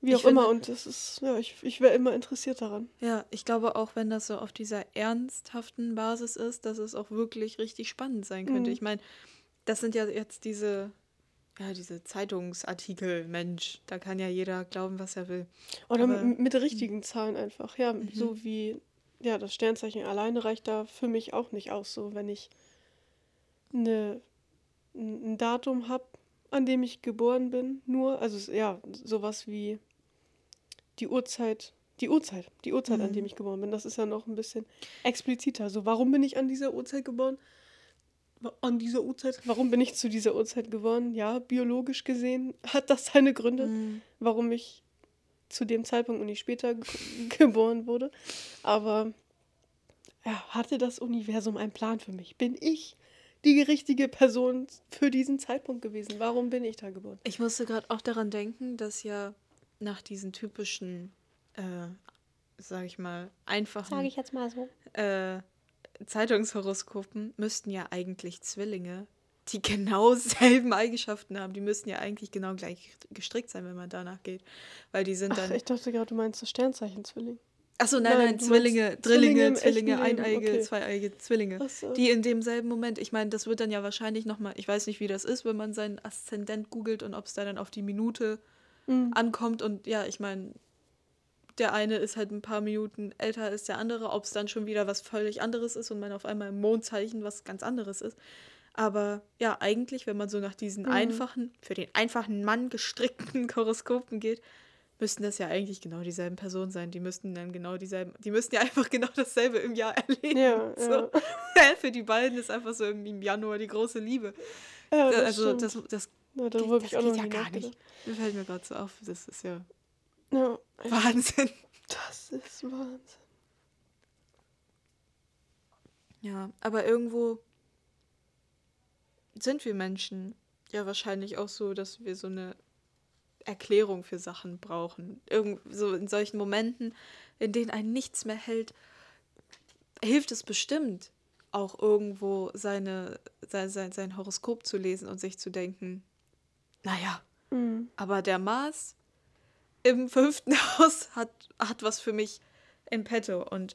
wie auch immer. finde- Und das ist, ja, ich, ich wäre immer interessiert daran. Ja, ich glaube auch, wenn das so auf dieser ernsthaften Basis ist, dass es auch wirklich richtig spannend sein könnte. Mhm. Ich meine, das sind ja jetzt diese, ja, diese Zeitungsartikel, Mensch, da kann ja jeder glauben, was er will. Oder Aber- mit, richtigen Zahlen einfach. Ja, Mhm. so wie, ja, das Sternzeichen alleine reicht da für mich auch nicht aus. So, wenn ich eine, ein Datum habe, an dem ich geboren bin, nur, also ja, sowas wie die Uhrzeit, die Uhrzeit, die Uhrzeit, an Mhm. dem ich geboren bin, das ist ja noch ein bisschen expliziter. So, warum bin ich an dieser Uhrzeit geboren? An dieser Uhrzeit? Warum bin ich zu dieser Uhrzeit geboren? Ja, biologisch gesehen hat das seine Gründe Mhm. warum ich zu dem Zeitpunkt und nicht später ge <laughs> geboren wurde. Aber ja, hatte das Universum einen Plan für mich? Bin ich die richtige Person für diesen Zeitpunkt gewesen? Warum bin ich da geboren? Ich musste gerade auch daran denken, dass ja nach diesen typischen, äh, sag ich mal, einfachen jetzt mal so. äh, Zeitungshoroskopen müssten ja eigentlich Zwillinge, die <laughs> genau selben Eigenschaften haben, die müssten ja eigentlich genau gleich gestrickt sein, wenn man danach geht. Weil die sind Ach, dann. ich dachte gerade, du meinst das Sternzeichen Zwilling. Achso, nein, Nein, nein, Zwillinge, Drillinge, Zwillinge Zwillinge, eineige, okay. zweieige Zwillinge. So. Die in demselben Moment, ich meine, das wird dann ja wahrscheinlich nochmal, ich weiß nicht, wie das ist, wenn man seinen Aszendent googelt und ob es da dann auf die Minute Mhm. ankommt. Und ja, ich meine, der eine ist halt ein paar Minuten älter als der andere, ob es dann schon wieder was völlig anderes ist und man auf einmal im Mondzeichen was ganz anderes ist. Aber ja, eigentlich, wenn man so nach diesen Mhm. einfachen, für den einfachen Mann gestrickten <laughs> Horoskopen geht, müssten das ja eigentlich genau dieselben Personen sein. Die müssten dann genau dieselben, die müssten ja <laughs> einfach genau dasselbe im Jahr erleben. Ja, <laughs> so. ja. Für die beiden ist einfach so im Januar die große Liebe. ja das also stimmt. das, das, ja, darüber habe das ich auch noch ja gar nicht. Mir fällt mir gerade so auf, das ist ja Ja, Wahnsinn. das ist Wahnsinn. Ja, aber irgendwo sind wir Menschen ja wahrscheinlich auch so, dass wir so eine Erklärung für Sachen brauchen. Irgend so in solchen Momenten, in denen einen nichts mehr hält, hilft es bestimmt auch irgendwo seine, sein, sein, sein Horoskop zu lesen und sich zu denken, naja, Mhm. aber der Mars im fünften <laughs> Haus hat, hat was für mich in petto. Und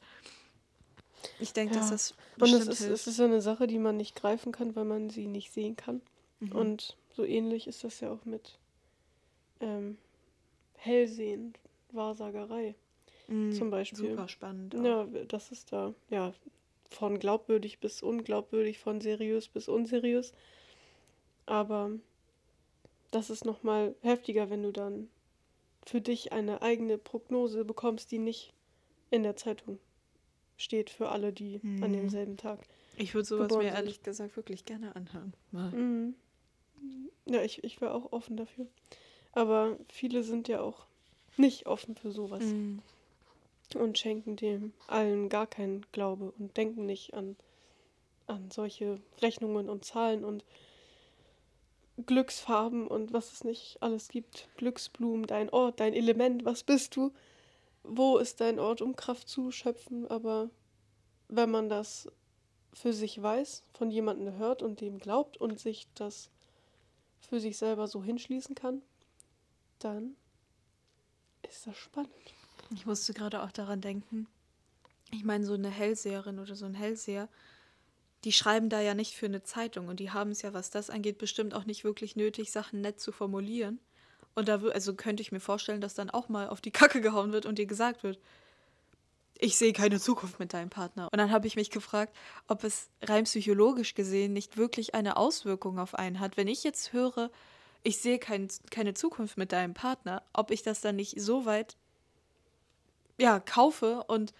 ich denke, dass Ja. das Und es ist, es ist ja eine Sache, die man nicht greifen kann, weil man sie nicht sehen kann. Mhm. Und so ähnlich ist das ja auch mit ähm, Hellsehen, Wahrsagerei Mhm, zum Beispiel. Super spannend. auch. Ja, das ist da, ja, von glaubwürdig bis unglaubwürdig, von seriös bis unseriös. Aber das ist nochmal heftiger, wenn du dann für dich eine eigene Prognose bekommst, die nicht in der Zeitung steht für alle, die an Mhm. demselben Tag. Ich würde sowas mir sind. ehrlich gesagt wirklich gerne anhören. Mal. Mhm. Ja, ich, ich wäre auch offen dafür. Aber viele sind ja auch nicht offen für sowas Mhm. und schenken dem allen gar keinen Glaube und denken nicht an, an solche Rechnungen und Zahlen und Glücksfarben und was es nicht alles gibt. Glücksblumen, dein Ort, dein Element, was bist du? Wo ist dein Ort, um Kraft zu schöpfen? Aber wenn man das für sich weiß, von jemandem hört und dem glaubt und sich das für sich selber so hinschließen kann, dann ist das spannend. Ich musste gerade auch daran denken. Ich meine, so eine Hellseherin oder so ein Hellseher, die schreiben da ja nicht für eine Zeitung und die haben es ja, was das angeht, bestimmt auch nicht wirklich nötig, Sachen nett zu formulieren. Und da also könnte ich mir vorstellen, dass dann auch mal auf die Kacke gehauen wird und dir gesagt wird, ich sehe keine Zukunft mit deinem Partner. Und dann habe ich mich gefragt, ob es rein psychologisch gesehen nicht wirklich eine Auswirkung auf einen hat. Wenn ich jetzt höre, ich sehe kein, keine Zukunft mit deinem Partner, ob ich das dann nicht so weit ja, kaufe und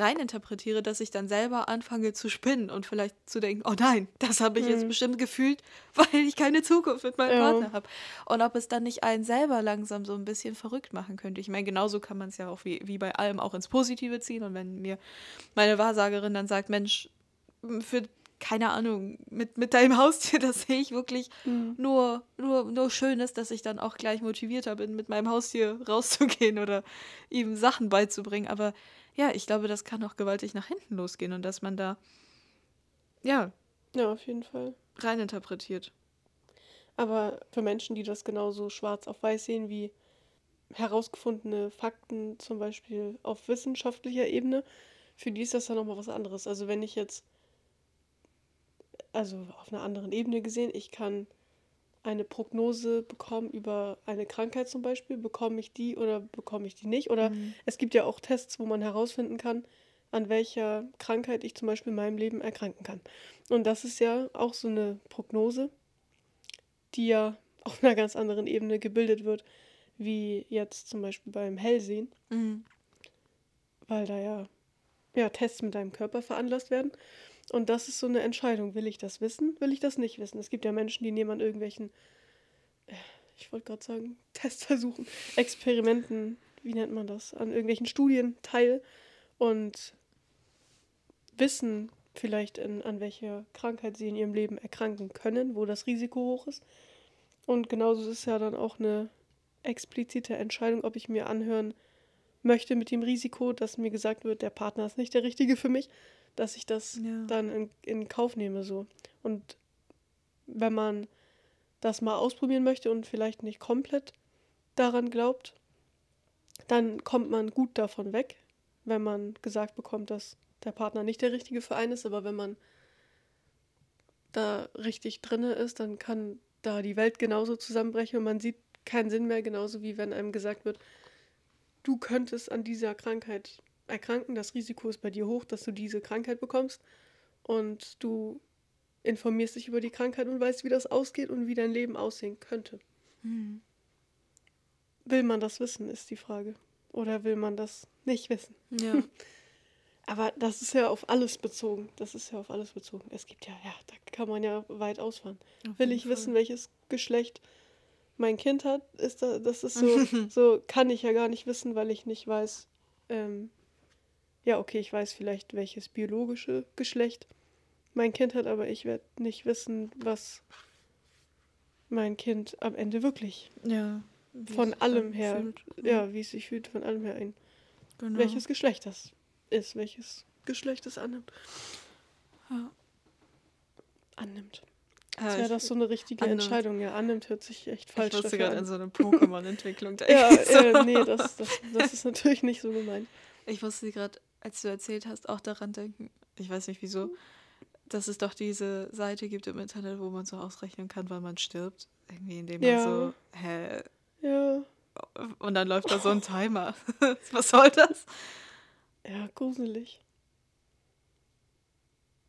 reininterpretiere, dass ich dann selber anfange zu spinnen und vielleicht zu denken, oh nein, das habe ich jetzt Mhm. bestimmt gefühlt, <laughs> weil ich keine Zukunft mit meinem Ja. Partner habe. Und ob es dann nicht einen selber langsam so ein bisschen verrückt machen könnte. Ich meine, genauso kann man es ja auch wie, wie bei allem auch ins Positive ziehen. Und wenn mir meine Wahrsagerin dann sagt, Mensch, für keine Ahnung, mit, mit deinem Haustier, <laughs> das sehe ich wirklich nur, nur, nur Schönes, dass ich dann auch gleich motivierter bin, mit meinem Haustier rauszugehen oder ihm Sachen beizubringen. Aber ja, ich glaube, das kann auch gewaltig nach hinten losgehen und dass man da, ja, Ja, auf jeden Fall. reininterpretiert. Aber für Menschen, die das genauso schwarz auf weiß sehen wie herausgefundene Fakten, zum Beispiel auf wissenschaftlicher Ebene, für die ist das dann nochmal was anderes. Also wenn ich jetzt, also auf einer anderen Ebene gesehen, ich kann eine Prognose bekommen über eine Krankheit zum Beispiel, bekomme ich die oder bekomme ich die nicht? Oder es gibt ja auch Tests, wo man herausfinden kann, an welcher Krankheit ich zum Beispiel in meinem Leben erkranken kann. Und das ist ja auch so eine Prognose, die ja <laughs> auf einer ganz anderen Ebene gebildet wird, wie jetzt zum Beispiel beim Hellsehen, Mhm. weil da ja, ja Tests mit deinem Körper veranlasst werden. Und das ist so eine Entscheidung. Will ich das wissen? Will ich das nicht wissen? Es gibt ja Menschen, die nehmen an irgendwelchen, äh, ich wollte gerade sagen, <laughs> Testversuchen, Experimenten, wie nennt man das, an irgendwelchen Studien teil und wissen vielleicht, in, an welcher Krankheit sie in ihrem Leben erkranken können, wo das Risiko hoch ist. Und genauso ist es ja dann auch eine explizite Entscheidung, ob ich mir anhören möchte mit dem Risiko, dass mir gesagt wird, der Partner ist nicht der richtige für mich, dass ich das Ja. dann in, in Kauf nehme so. Und wenn man das mal ausprobieren möchte und vielleicht nicht komplett daran glaubt, dann kommt man gut davon weg, wenn man gesagt bekommt, dass der Partner nicht der richtige für einen ist, aber wenn man da richtig drinne ist, dann kann da die Welt genauso zusammenbrechen und man sieht keinen Sinn mehr, genauso wie wenn einem gesagt wird, du könntest an dieser Krankheit erkranken, das Risiko ist bei dir hoch, dass du diese Krankheit bekommst und du informierst dich über die Krankheit und weißt, wie das ausgeht und wie dein Leben aussehen könnte. Mhm. Will man das wissen, ist die Frage. Oder will man das nicht wissen? Ja. <laughs> Aber das ist ja auf alles bezogen. Das ist ja auf alles bezogen. Es gibt ja, ja, da kann man ja weit ausfahren. Auf Will ich wissen, Fall. welches Geschlecht mein Kind hat, ist da, das ist so, <laughs> so kann ich ja gar nicht wissen, weil ich nicht weiß, ähm, ja, okay, ich weiß vielleicht, welches biologische Geschlecht mein Kind hat, aber ich werde nicht wissen, was mein Kind am Ende wirklich Ja. von allem her, fühlt. ja, wie es sich fühlt, von allem her ein, Genau. welches Geschlecht das ist, welches Geschlecht es annimmt. Ja. Annimmt. Ja, wäre ich- das so eine richtige annimmt. Entscheidung. Ja, annimmt hört sich echt falsch ich musste gerade an. an so eine Pokémon-Entwicklung <laughs> denken. Ja, <laughs> So. äh, nee, das, das, das ist natürlich nicht so gemeint. Ich musste gerade, als du erzählt hast, auch daran denken, ich weiß nicht wieso, dass es doch diese Seite gibt im Internet, wo man so ausrechnen kann, wann man stirbt. Irgendwie, indem man Ja. so, hä? Ja, Und dann läuft da so ein Timer. <laughs> Was soll das? ja, gruselig.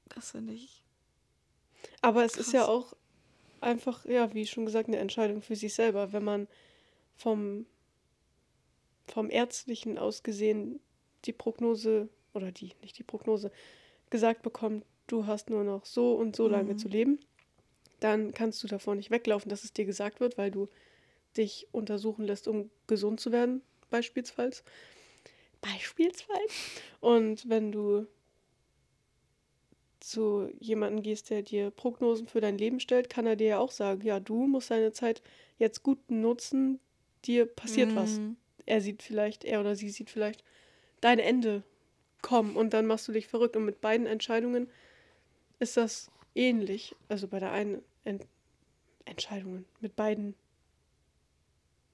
Das finde ich. Aber es ist ja Krass. auch einfach, ja, wie schon gesagt, eine Entscheidung für sich selber. Wenn man vom, vom Ärztlichen aus gesehen die Prognose, oder die, nicht die Prognose, gesagt bekommt, du hast nur noch so und so lange Mhm. zu leben, dann kannst du davor nicht weglaufen, dass es dir gesagt wird, weil du dich untersuchen lässt, um gesund zu werden, beispielsweise. Beispielsweise. Und wenn du zu jemandem gehst, der dir Prognosen für dein Leben stellt, kann er dir ja auch sagen, ja, du musst deine Zeit jetzt gut nutzen, dir passiert was. Mhm. Er sieht vielleicht, er oder sie sieht vielleicht dein Ende kommen und dann machst du dich verrückt. Und mit beiden Entscheidungen ist das ähnlich. Also bei der einen Ent Entscheidungen, mit beiden,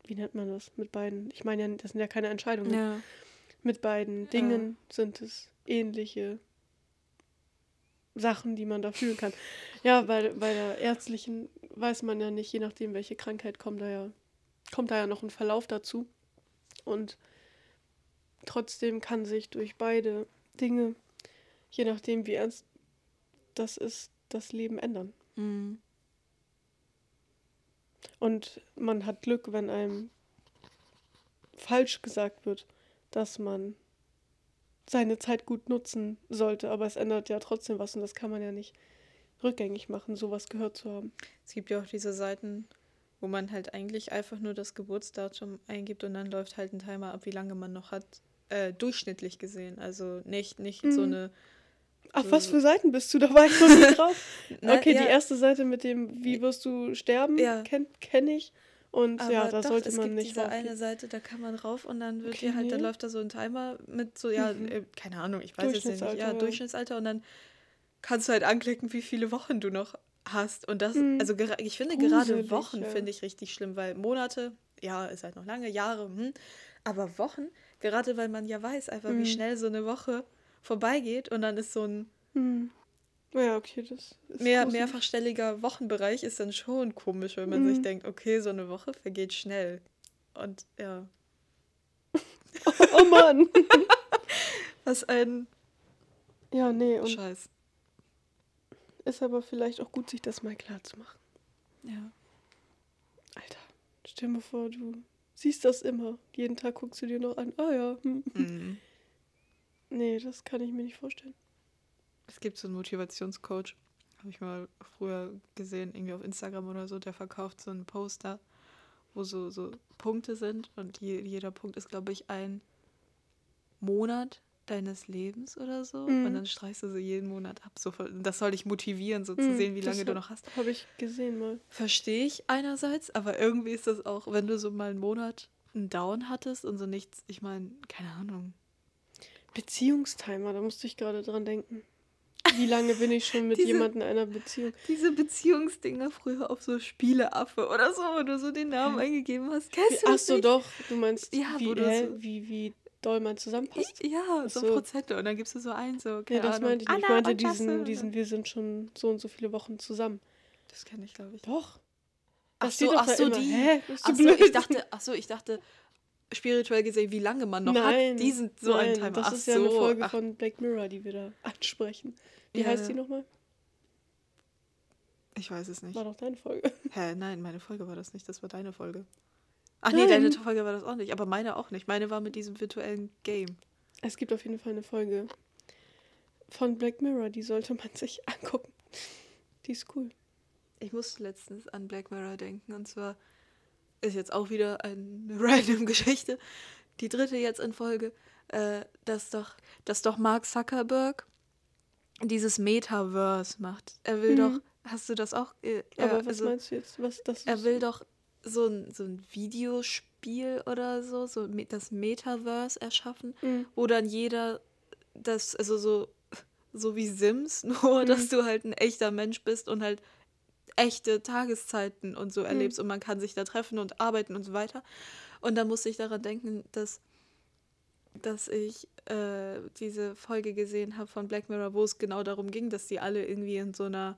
wie nennt man das? Mit beiden, ich meine ja, das sind ja keine Entscheidungen. Ja. Mit beiden Dingen sind es ähnliche Sachen, die man da fühlen kann. Ja, bei, bei der ärztlichen weiß man ja nicht, je nachdem, welche Krankheit kommt da ja, kommt da ja noch ein Verlauf dazu. Und trotzdem kann sich durch beide Dinge, je nachdem, wie ernst das ist, das Leben ändern. Mhm. Und man hat Glück, wenn einem falsch gesagt wird, dass man seine Zeit gut nutzen sollte, aber es ändert ja trotzdem was und das kann man ja nicht rückgängig machen, sowas gehört zu haben. Es gibt ja auch diese Seiten, wo man halt eigentlich einfach nur das Geburtsdatum eingibt und dann läuft halt ein Timer ab, wie lange man noch hat, äh, durchschnittlich gesehen. Also nicht, nicht so Mhm. eine. Ach, So- was für Seiten bist du? Da war ich noch nie <laughs> drauf. Na, Okay, ja, die erste Seite mit dem, wie wirst du sterben, Ja. kenne kenn ich. Und ja, Aber da doch, sollte es man gibt nicht diese raufgehen. eine Seite, da kann man rauf und dann wird Okay, dir halt, dann nee. läuft da so ein Timer mit so, ja, Mhm. äh, keine Ahnung, ich weiß jetzt nicht. Durchschnittsalter, Ja, ja. Durchschnittsalter und dann kannst du halt anklicken, wie viele Wochen du noch hast. Und das, Mhm. also ich finde gerade Gruselig, Wochen ja. finde ich richtig schlimm, weil Monate, ja, ist halt noch lange, Jahre, hm, aber Wochen, gerade weil man ja weiß einfach, Mhm. wie schnell so eine Woche vorbeigeht und dann ist so ein Hm. Ja, okay, das ist mehr, mehrfachstelliger Wochenbereich ist dann schon komisch, wenn man sich Mhm. denkt, okay, so eine Woche vergeht schnell. Und ja. <laughs> Oh Mann. <laughs> Was ein ja, nee, und Scheiß. ist aber vielleicht auch gut, sich das mal klar zu machen. Ja. Alter, stell dir mal vor, du siehst das immer. Jeden Tag guckst du dir noch an. Ah ja. Hm. Mhm. Nee, das kann ich mir nicht vorstellen. Es gibt so einen Motivationscoach, habe ich mal früher gesehen, irgendwie auf Instagram oder so, der verkauft so einen Poster, wo so, so Punkte sind und je, jeder Punkt ist, glaube ich, ein Monat deines Lebens oder so. Mhm. Und dann streichst du so jeden Monat ab. So, das soll dich motivieren, so zu Mhm, sehen, wie lange du noch hast. Habe ich gesehen mal. Verstehe ich einerseits, aber irgendwie ist das auch, wenn du so mal einen Monat einen Down hattest und so nichts, ich meine, keine Ahnung. Beziehungstimer, da musste ich gerade dran denken. Wie lange bin ich schon <laughs> mit Diese- jemandem in einer Beziehung? Diese Beziehungsdinger früher auf so Spieleaffe oder so, wo du so den Namen eingegeben hast. Wie, Kennst du ach so, nicht? doch. Du meinst, Ja, wie, wo du so- wie, wie doll man zusammenpasst? Ja, so, so. Prozente. Und dann gibst du so ein, so, Nee, keine das Ahnung. meinte ich nicht. Ich meinte diesen, diesen, wir sind schon so und so viele Wochen zusammen. Das kenne ich, glaube ich. Doch. Ach Das so, ach so, immer. die. Hä? Bist Ach so, ich dachte, ach so, ich dachte, spirituell gesehen, wie lange man noch Nein, hat. Die sind so nein, ein Timer. Das ach ist ja so. eine Folge ach, von Black Mirror, die wir da <laughs> ansprechen. Wie Ja, heißt die nochmal? ich weiß es nicht. War doch deine Folge. Hä, nein, meine Folge war das nicht. Das war deine Folge. Ach nee, Nein. deine Folge war das auch nicht. Aber meine auch nicht. Meine war mit diesem virtuellen Game. Es gibt auf jeden Fall eine Folge von Black Mirror, die sollte man <laughs> sich angucken. Die ist cool. Ich musste letztens an Black Mirror denken und zwar ist jetzt auch wieder eine <laughs> random Geschichte. Die dritte jetzt in Folge, äh, dass doch, dass doch Mark Zuckerberg dieses Metaverse macht. Er will Mhm. doch, hast du das auch? Äh, Aber was also, meinst du jetzt? Was das er will doch so ein, so ein Videospiel oder so, so das Metaverse erschaffen, Mhm. wo dann jeder das, also so, so wie Sims, <laughs> nur dass Mhm. du halt ein echter Mensch bist und halt echte Tageszeiten und so Mhm. erlebst und man kann sich da treffen und arbeiten und so weiter. Und dann musste ich daran denken, dass, dass ich äh, diese Folge gesehen habe von Black Mirror, wo es genau darum ging, dass die alle irgendwie in so einer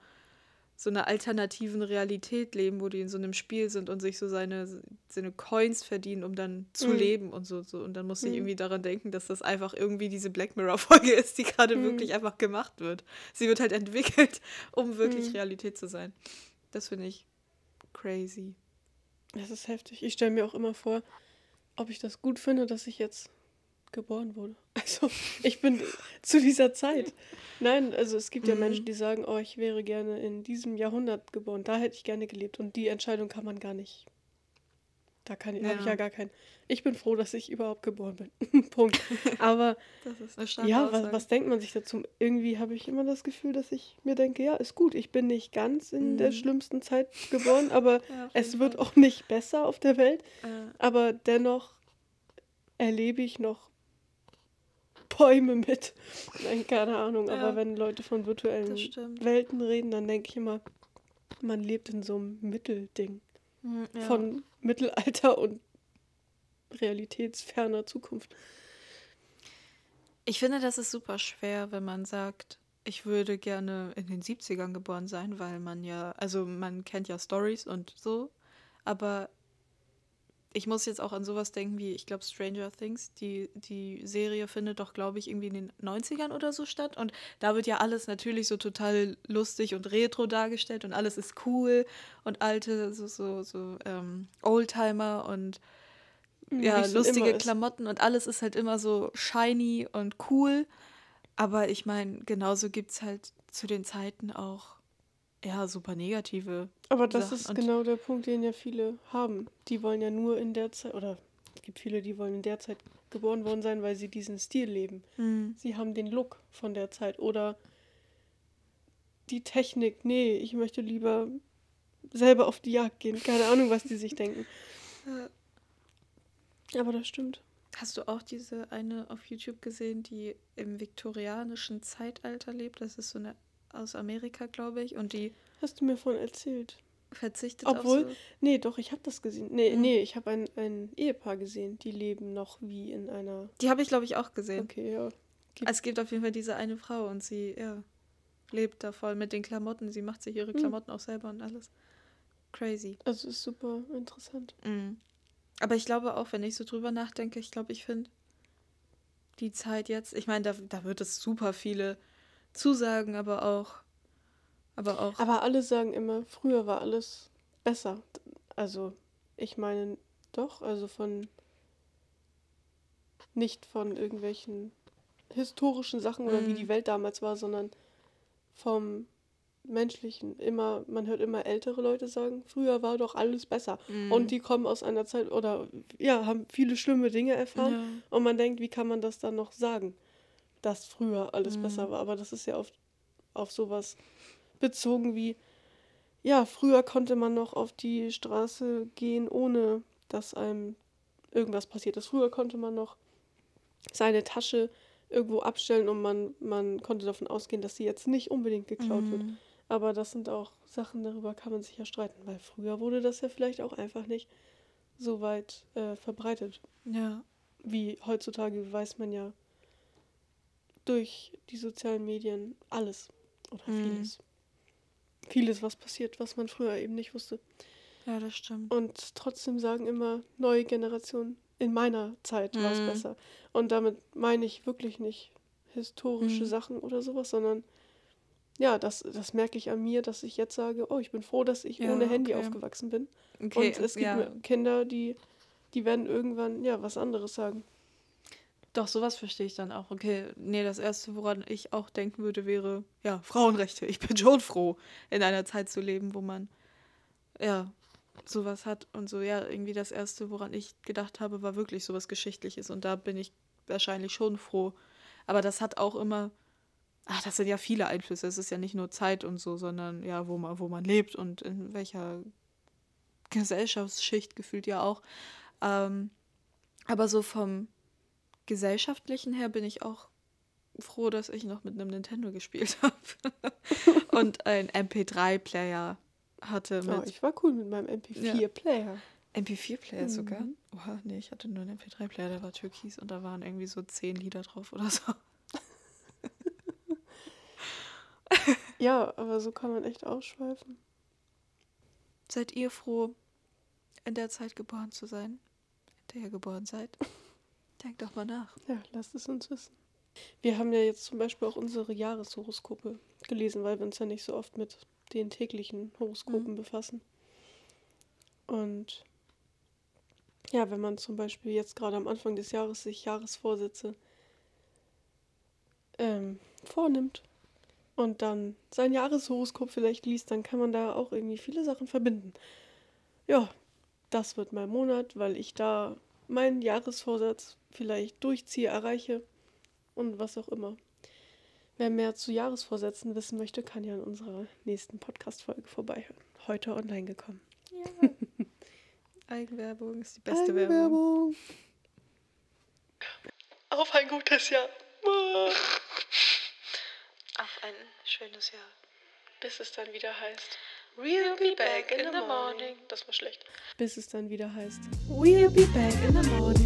so einer alternativen Realität leben, wo die in so einem Spiel sind und sich so seine, seine Coins verdienen, um dann zu Mhm. leben und so, so. Und dann musste ich Mhm. irgendwie daran denken, dass das einfach irgendwie diese Black Mirror-Folge <laughs> ist, die gerade Mhm. wirklich einfach gemacht wird. Sie wird halt entwickelt, <laughs> um wirklich Mhm. Realität zu sein. Das finde ich crazy. Das ist heftig. Ich stelle mir auch immer vor, ob ich das gut finde, dass ich jetzt geboren wurde. <laughs> Also, ich bin zu dieser Zeit. Nein, also es gibt ja Mhm. Menschen, die sagen, oh, ich wäre gerne in diesem Jahrhundert geboren. Da hätte ich gerne gelebt. Und die Entscheidung kann man gar nicht. Da kann habe ich Ja. ja gar keinen. Ich bin froh, dass ich überhaupt geboren bin. <laughs> Punkt. Aber <laughs> ja, was, was denkt man sich dazu? Irgendwie habe ich immer das Gefühl, dass ich mir denke, ja, ist gut. Ich bin nicht ganz in der Mhm. schlimmsten Zeit geboren, aber Ja, es wird Fall. auch nicht besser auf der Welt. Äh, Aber dennoch erlebe ich noch Bäume mit. Nein, keine Ahnung. Ja. Aber wenn Leute von virtuellen. Welten reden, dann denke ich immer, man lebt in so einem Mittelding Mhm, ja. von Mittelalter und realitätsferner Zukunft. Ich finde, das ist super schwer, wenn man sagt, ich würde gerne in den 70ern geboren sein, weil man ja, also man kennt ja Stories und so, aber ich muss jetzt auch an sowas denken wie, ich glaube, Stranger Things, die, die Serie findet doch, glaube ich, irgendwie in den 90ern oder so statt und da wird ja alles natürlich so total lustig und retro dargestellt und alles ist cool und alte, so, so, so ähm, Oldtimer und ja, lustige. Klamotten und alles ist halt immer so shiny und cool. Aber ich meine, genauso gibt es halt zu den Zeiten auch ja super negative. Aber das Sachen ist und- genau der Punkt, den ja viele haben. Die wollen ja nur in der Zeit, oder es gibt viele, die wollen in der Zeit geboren worden sein, weil sie diesen Stil leben. Sie haben den Look von der Zeit oder die Technik. Nee, ich möchte lieber selber auf die Jagd gehen. Keine Ahnung, was die sich <laughs> denken. Aber das stimmt. Hast du auch diese eine auf YouTube gesehen, die im viktorianischen Zeitalter lebt? Das ist so eine aus Amerika, glaube ich, und die Hast du mir von erzählt? verzichtet Obwohl- auf so. Nee, doch, ich habe das gesehen. Nee, Mhm. nee, ich habe ein, ein Ehepaar gesehen, die leben noch wie in einer. Die habe ich, glaube ich, auch gesehen. Okay, ja. Es gibt auf jeden Fall diese eine Frau und sie, ja, lebt da voll mit den Klamotten. Sie macht sich ihre Mhm. Klamotten auch selber und alles. Crazy. Also ist super interessant. Mhm. Aber ich glaube auch, wenn ich so drüber nachdenke, ich glaube, ich finde die Zeit jetzt, ich meine, da, da wird es super viele Zusagen, aber auch, aber auch, Aber alle sagen immer, früher war alles besser. Also, ich meine, doch, also von. Nicht von irgendwelchen historischen Sachen oder wie Mhm. die Welt damals war, sondern vom menschlichen. Immer, man hört immer ältere Leute sagen, früher war doch alles besser. Mhm. Und die kommen aus einer Zeit oder ja, haben viele schlimme Dinge erfahren. ja, Und man denkt, wie kann man das dann noch sagen, dass früher alles Mhm. besser war? Aber das ist ja auf, auf sowas bezogen wie, ja, früher konnte man noch auf die Straße gehen, ohne dass einem irgendwas passiert ist. Früher konnte man noch seine Tasche irgendwo abstellen und man, man konnte davon ausgehen, dass sie jetzt nicht unbedingt geklaut wird. Mhm. Aber das sind auch Sachen, darüber kann man sich ja streiten, weil früher wurde das ja vielleicht auch einfach nicht so weit äh, verbreitet ja, wie heutzutage weiß man ja durch die sozialen Medien alles oder Mhm. vieles. Vieles, was passiert, was man früher eben nicht wusste. ja, das stimmt. Und trotzdem sagen immer neue Generationen, in meiner Zeit war es Mhm. besser. Und damit meine ich wirklich nicht historische Mhm. Sachen oder sowas, sondern ja, das, das merke ich an mir, dass ich jetzt sage, oh, ich bin froh, dass ich Ja, ohne Handy okay. aufgewachsen bin. Okay, Und es gibt ja, Kinder, die, die werden irgendwann ja was anderes sagen. Doch, sowas verstehe ich dann auch. Okay, nee, das Erste, woran ich auch denken würde, wäre, ja, Frauenrechte. Ich bin schon froh, in einer Zeit zu leben, wo man, ja, sowas hat und so, ja, irgendwie das Erste, woran ich gedacht habe, war wirklich sowas Geschichtliches und da bin ich wahrscheinlich schon froh. Aber das hat auch immer, ach, das sind ja viele Einflüsse. Es ist ja nicht nur Zeit und so, sondern ja, wo man, wo man lebt und in welcher Gesellschaftsschicht gefühlt ja auch. Ähm, aber so vom Gesellschaftlichen her bin ich auch froh, dass ich noch mit einem Nintendo gespielt <laughs> habe und ein MP3-Player hatte Oh, mit ich war cool mit meinem MP4-Player. MP4-Player sogar. Mhm. Oha, nee, ich hatte nur einen MP3-Player, der war türkis und da waren irgendwie so zehn Lieder drauf oder so. <laughs> Ja, aber so kann man echt ausschweifen. Seid ihr froh, in der Zeit geboren zu sein, in der ihr geboren seid? Denkt doch mal nach. Ja, lasst es uns wissen. Wir haben ja jetzt zum Beispiel auch unsere Jahreshoroskope gelesen, weil wir uns ja nicht so oft mit den täglichen Horoskopen befassen. Und ja, wenn man zum Beispiel jetzt gerade am Anfang des Jahres sich Jahresvorsätze ähm, vornimmt und dann sein Jahreshoroskop vielleicht liest, dann kann man da auch irgendwie viele Sachen verbinden. Ja, das wird mein Monat, weil ich da meinen Jahresvorsatz vielleicht durchziehe, erreiche und was auch immer. Wer mehr zu Jahresvorsätzen wissen möchte, kann ja in unserer nächsten Podcast-Folge vorbeihören. Heute online gekommen. Ja. <laughs> Eigenwerbung ist die beste Werbung. Auf ein gutes Jahr. Auf ein schönes Jahr. Bis es dann wieder heißt. We'll be back in the morning. Das war schlecht. Bis es dann wieder heißt. We'll be back in the morning.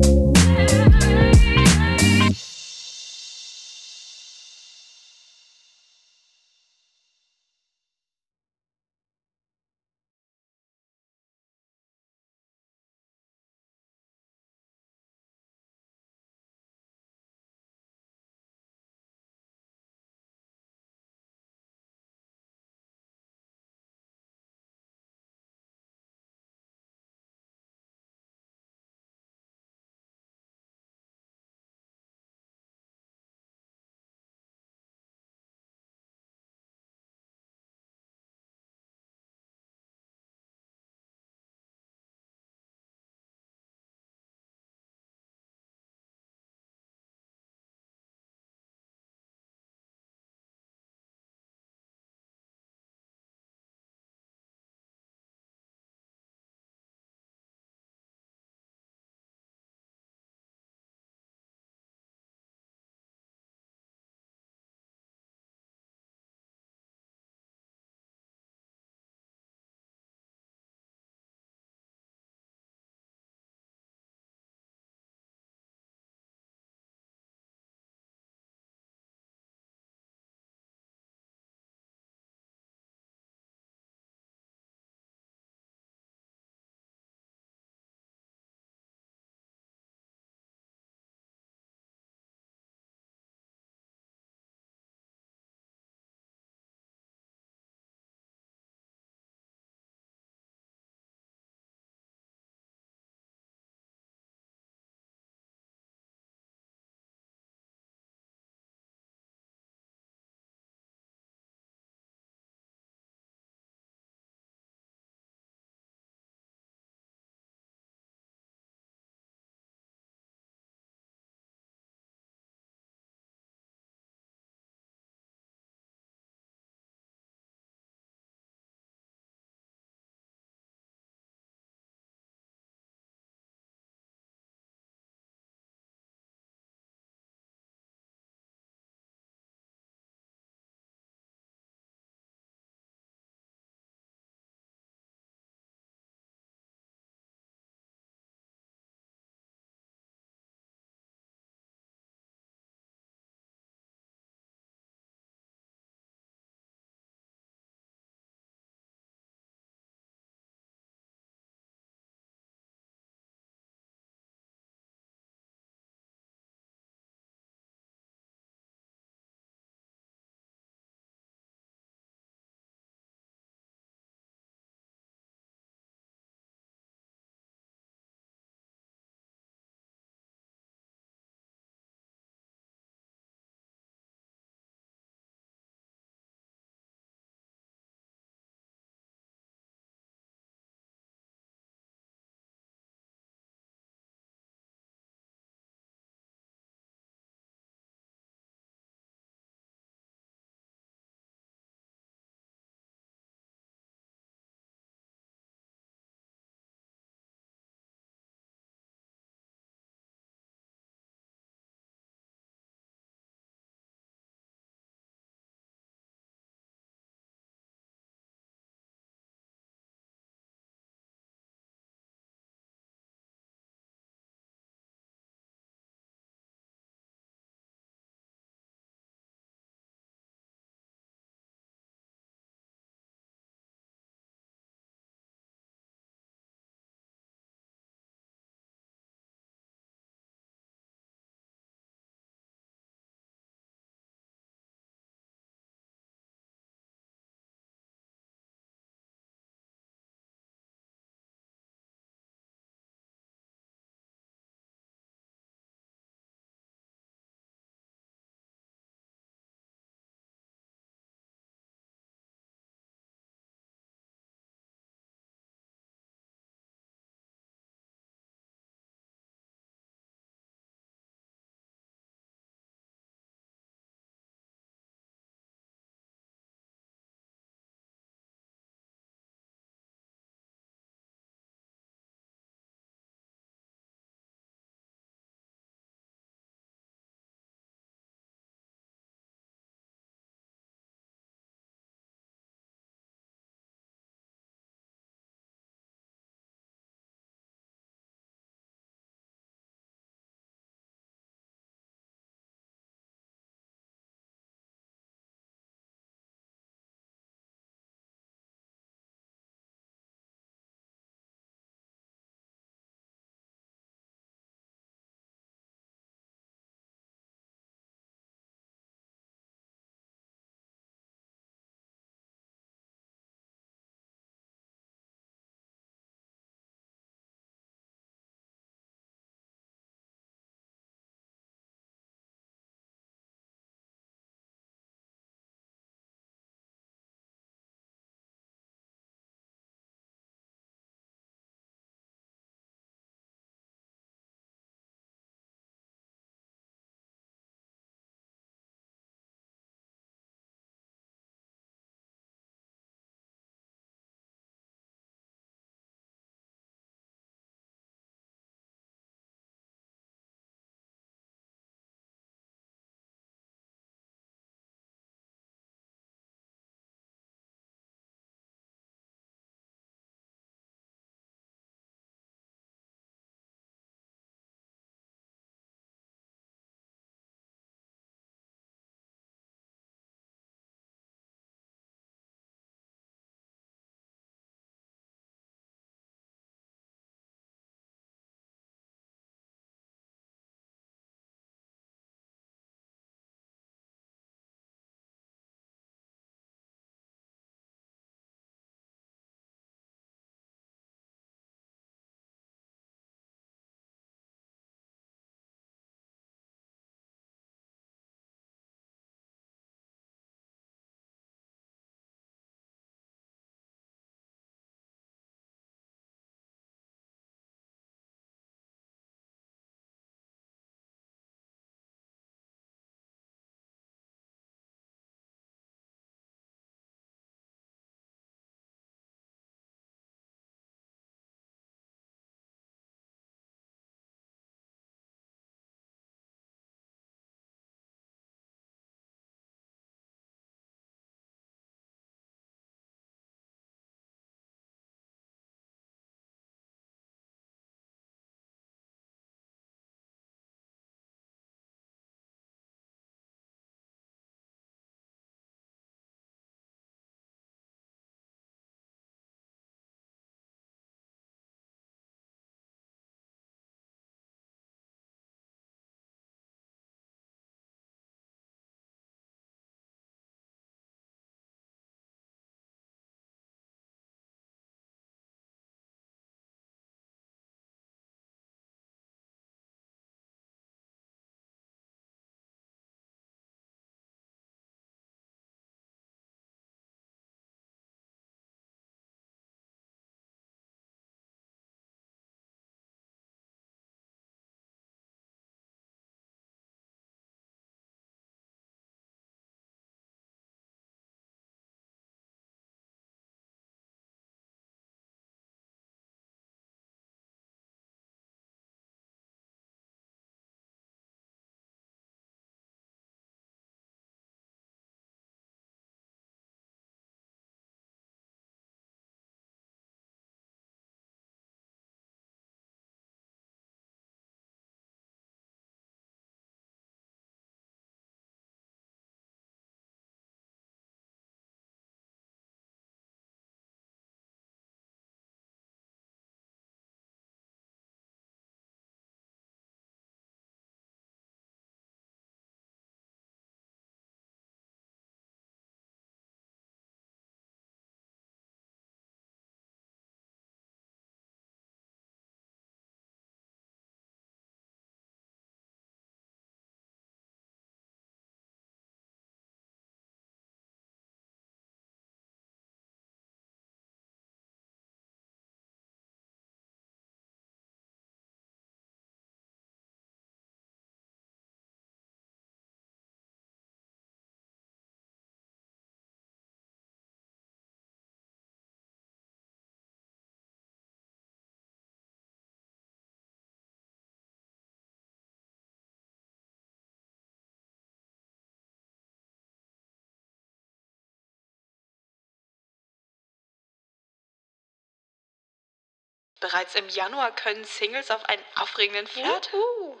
Bereits im Januar können Singles auf einen aufregenden Flirt Uh,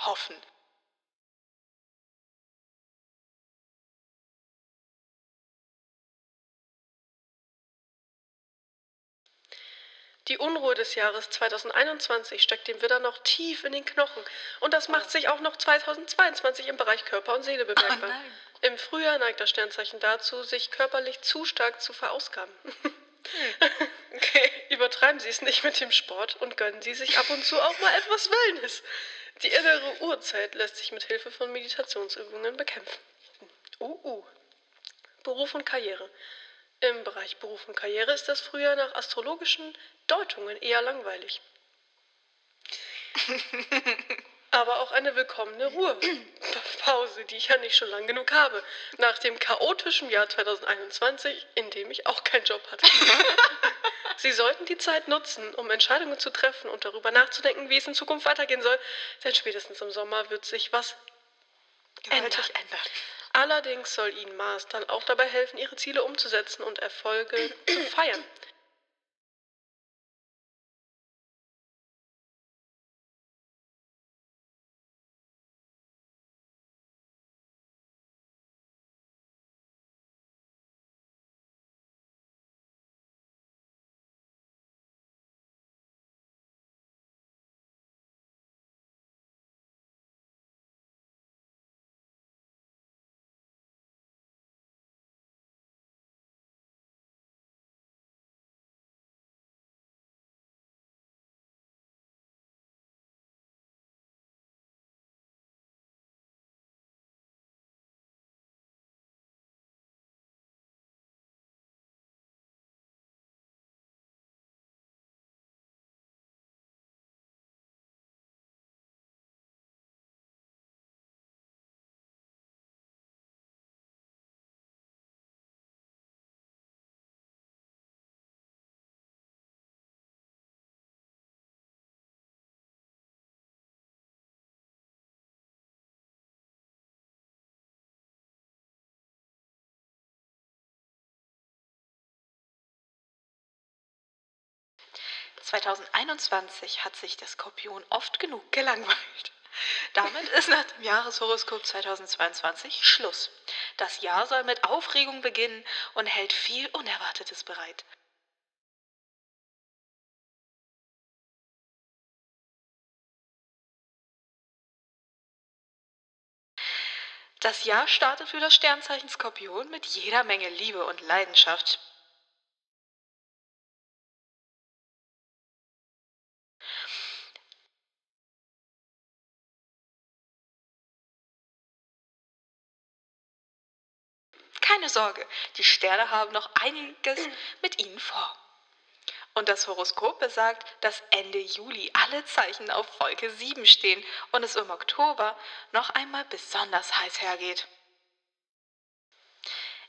hoffen. Die Unruhe des Jahres 2021 steckt dem Widder noch tief in den Knochen und das macht sich auch noch 2022 im Bereich Körper und Seele bemerkbar. nein. Im Frühjahr neigt das Sternzeichen dazu, sich körperlich zu stark zu verausgaben. <laughs> Okay. Übertreiben Sie es nicht mit dem Sport und gönnen Sie sich ab und zu auch mal etwas Wellness. Die innere Uhrzeit lässt sich mit Hilfe von Meditationsübungen bekämpfen. Uh, uh. Beruf und Karriere. Im Bereich Beruf und Karriere ist das Frühjahr nach astrologischen Deutungen eher langweilig. <laughs> Aber auch eine willkommene Ruhepause, <clears throat> die ich ja nicht schon lang genug habe. Nach dem chaotischen Jahr 2021, in dem ich auch keinen Job hatte. <laughs> Sie sollten die Zeit nutzen, um Entscheidungen zu treffen und darüber nachzudenken, wie es in Zukunft weitergehen soll. Denn spätestens im Sommer wird sich was Gewaltig ändern. Allerdings soll Ihnen Mars dann auch dabei helfen, Ihre Ziele umzusetzen und Erfolge zu feiern. 2021 hat sich der Skorpion oft genug gelangweilt. Damit ist nach dem Jahreshoroskop 2022 Schluss. Das Jahr soll mit Aufregung beginnen und hält viel Unerwartetes bereit. Das Jahr startet für das Sternzeichen Skorpion mit jeder Menge Liebe und Leidenschaft. Keine Sorge, die Sterne haben noch einiges mit Ihnen vor. Und das Horoskop besagt, dass Ende Juli alle Zeichen auf Wolke 7 stehen und es im Oktober noch einmal besonders heiß hergeht.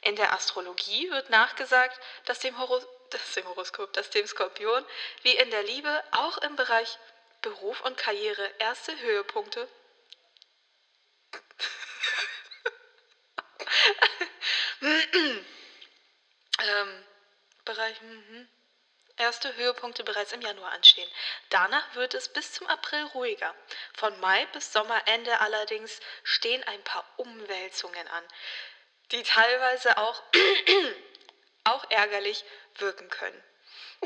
In der Astrologie wird nachgesagt, dass dem, Horo dass dem Horoskop, dass dem Skorpion wie in der Liebe auch im Bereich Beruf und Karriere erste Höhepunkte <laughs> <clears throat> ähm, Bereich, mhm. erste Höhepunkte bereits im Januar anstehen. Danach wird es bis zum April ruhiger. Von Mai bis Sommerende allerdings stehen ein paar Umwälzungen an, die teilweise auch, <clears throat> auch ärgerlich wirken können,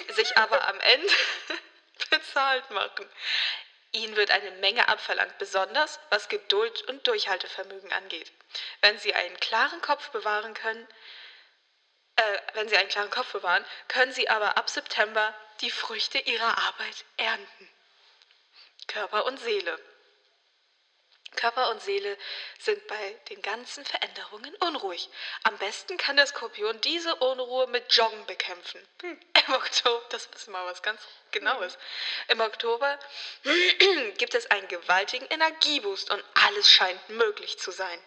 sich aber am Ende <laughs> bezahlt machen. Ihnen wird eine Menge abverlangt, besonders was Geduld und Durchhaltevermögen angeht. Wenn Sie einen klaren Kopf bewahren können, äh, wenn Sie einen klaren Kopf bewahren, können Sie aber ab September die Früchte Ihrer Arbeit ernten. Körper und Seele. Körper und Seele sind bei den ganzen Veränderungen unruhig. Am besten kann der Skorpion diese Unruhe mit Joggen bekämpfen. Im Oktober, das ist mal was ganz Genaues. Im Oktober <clears throat> gibt es einen gewaltigen Energieboost und alles scheint möglich zu sein.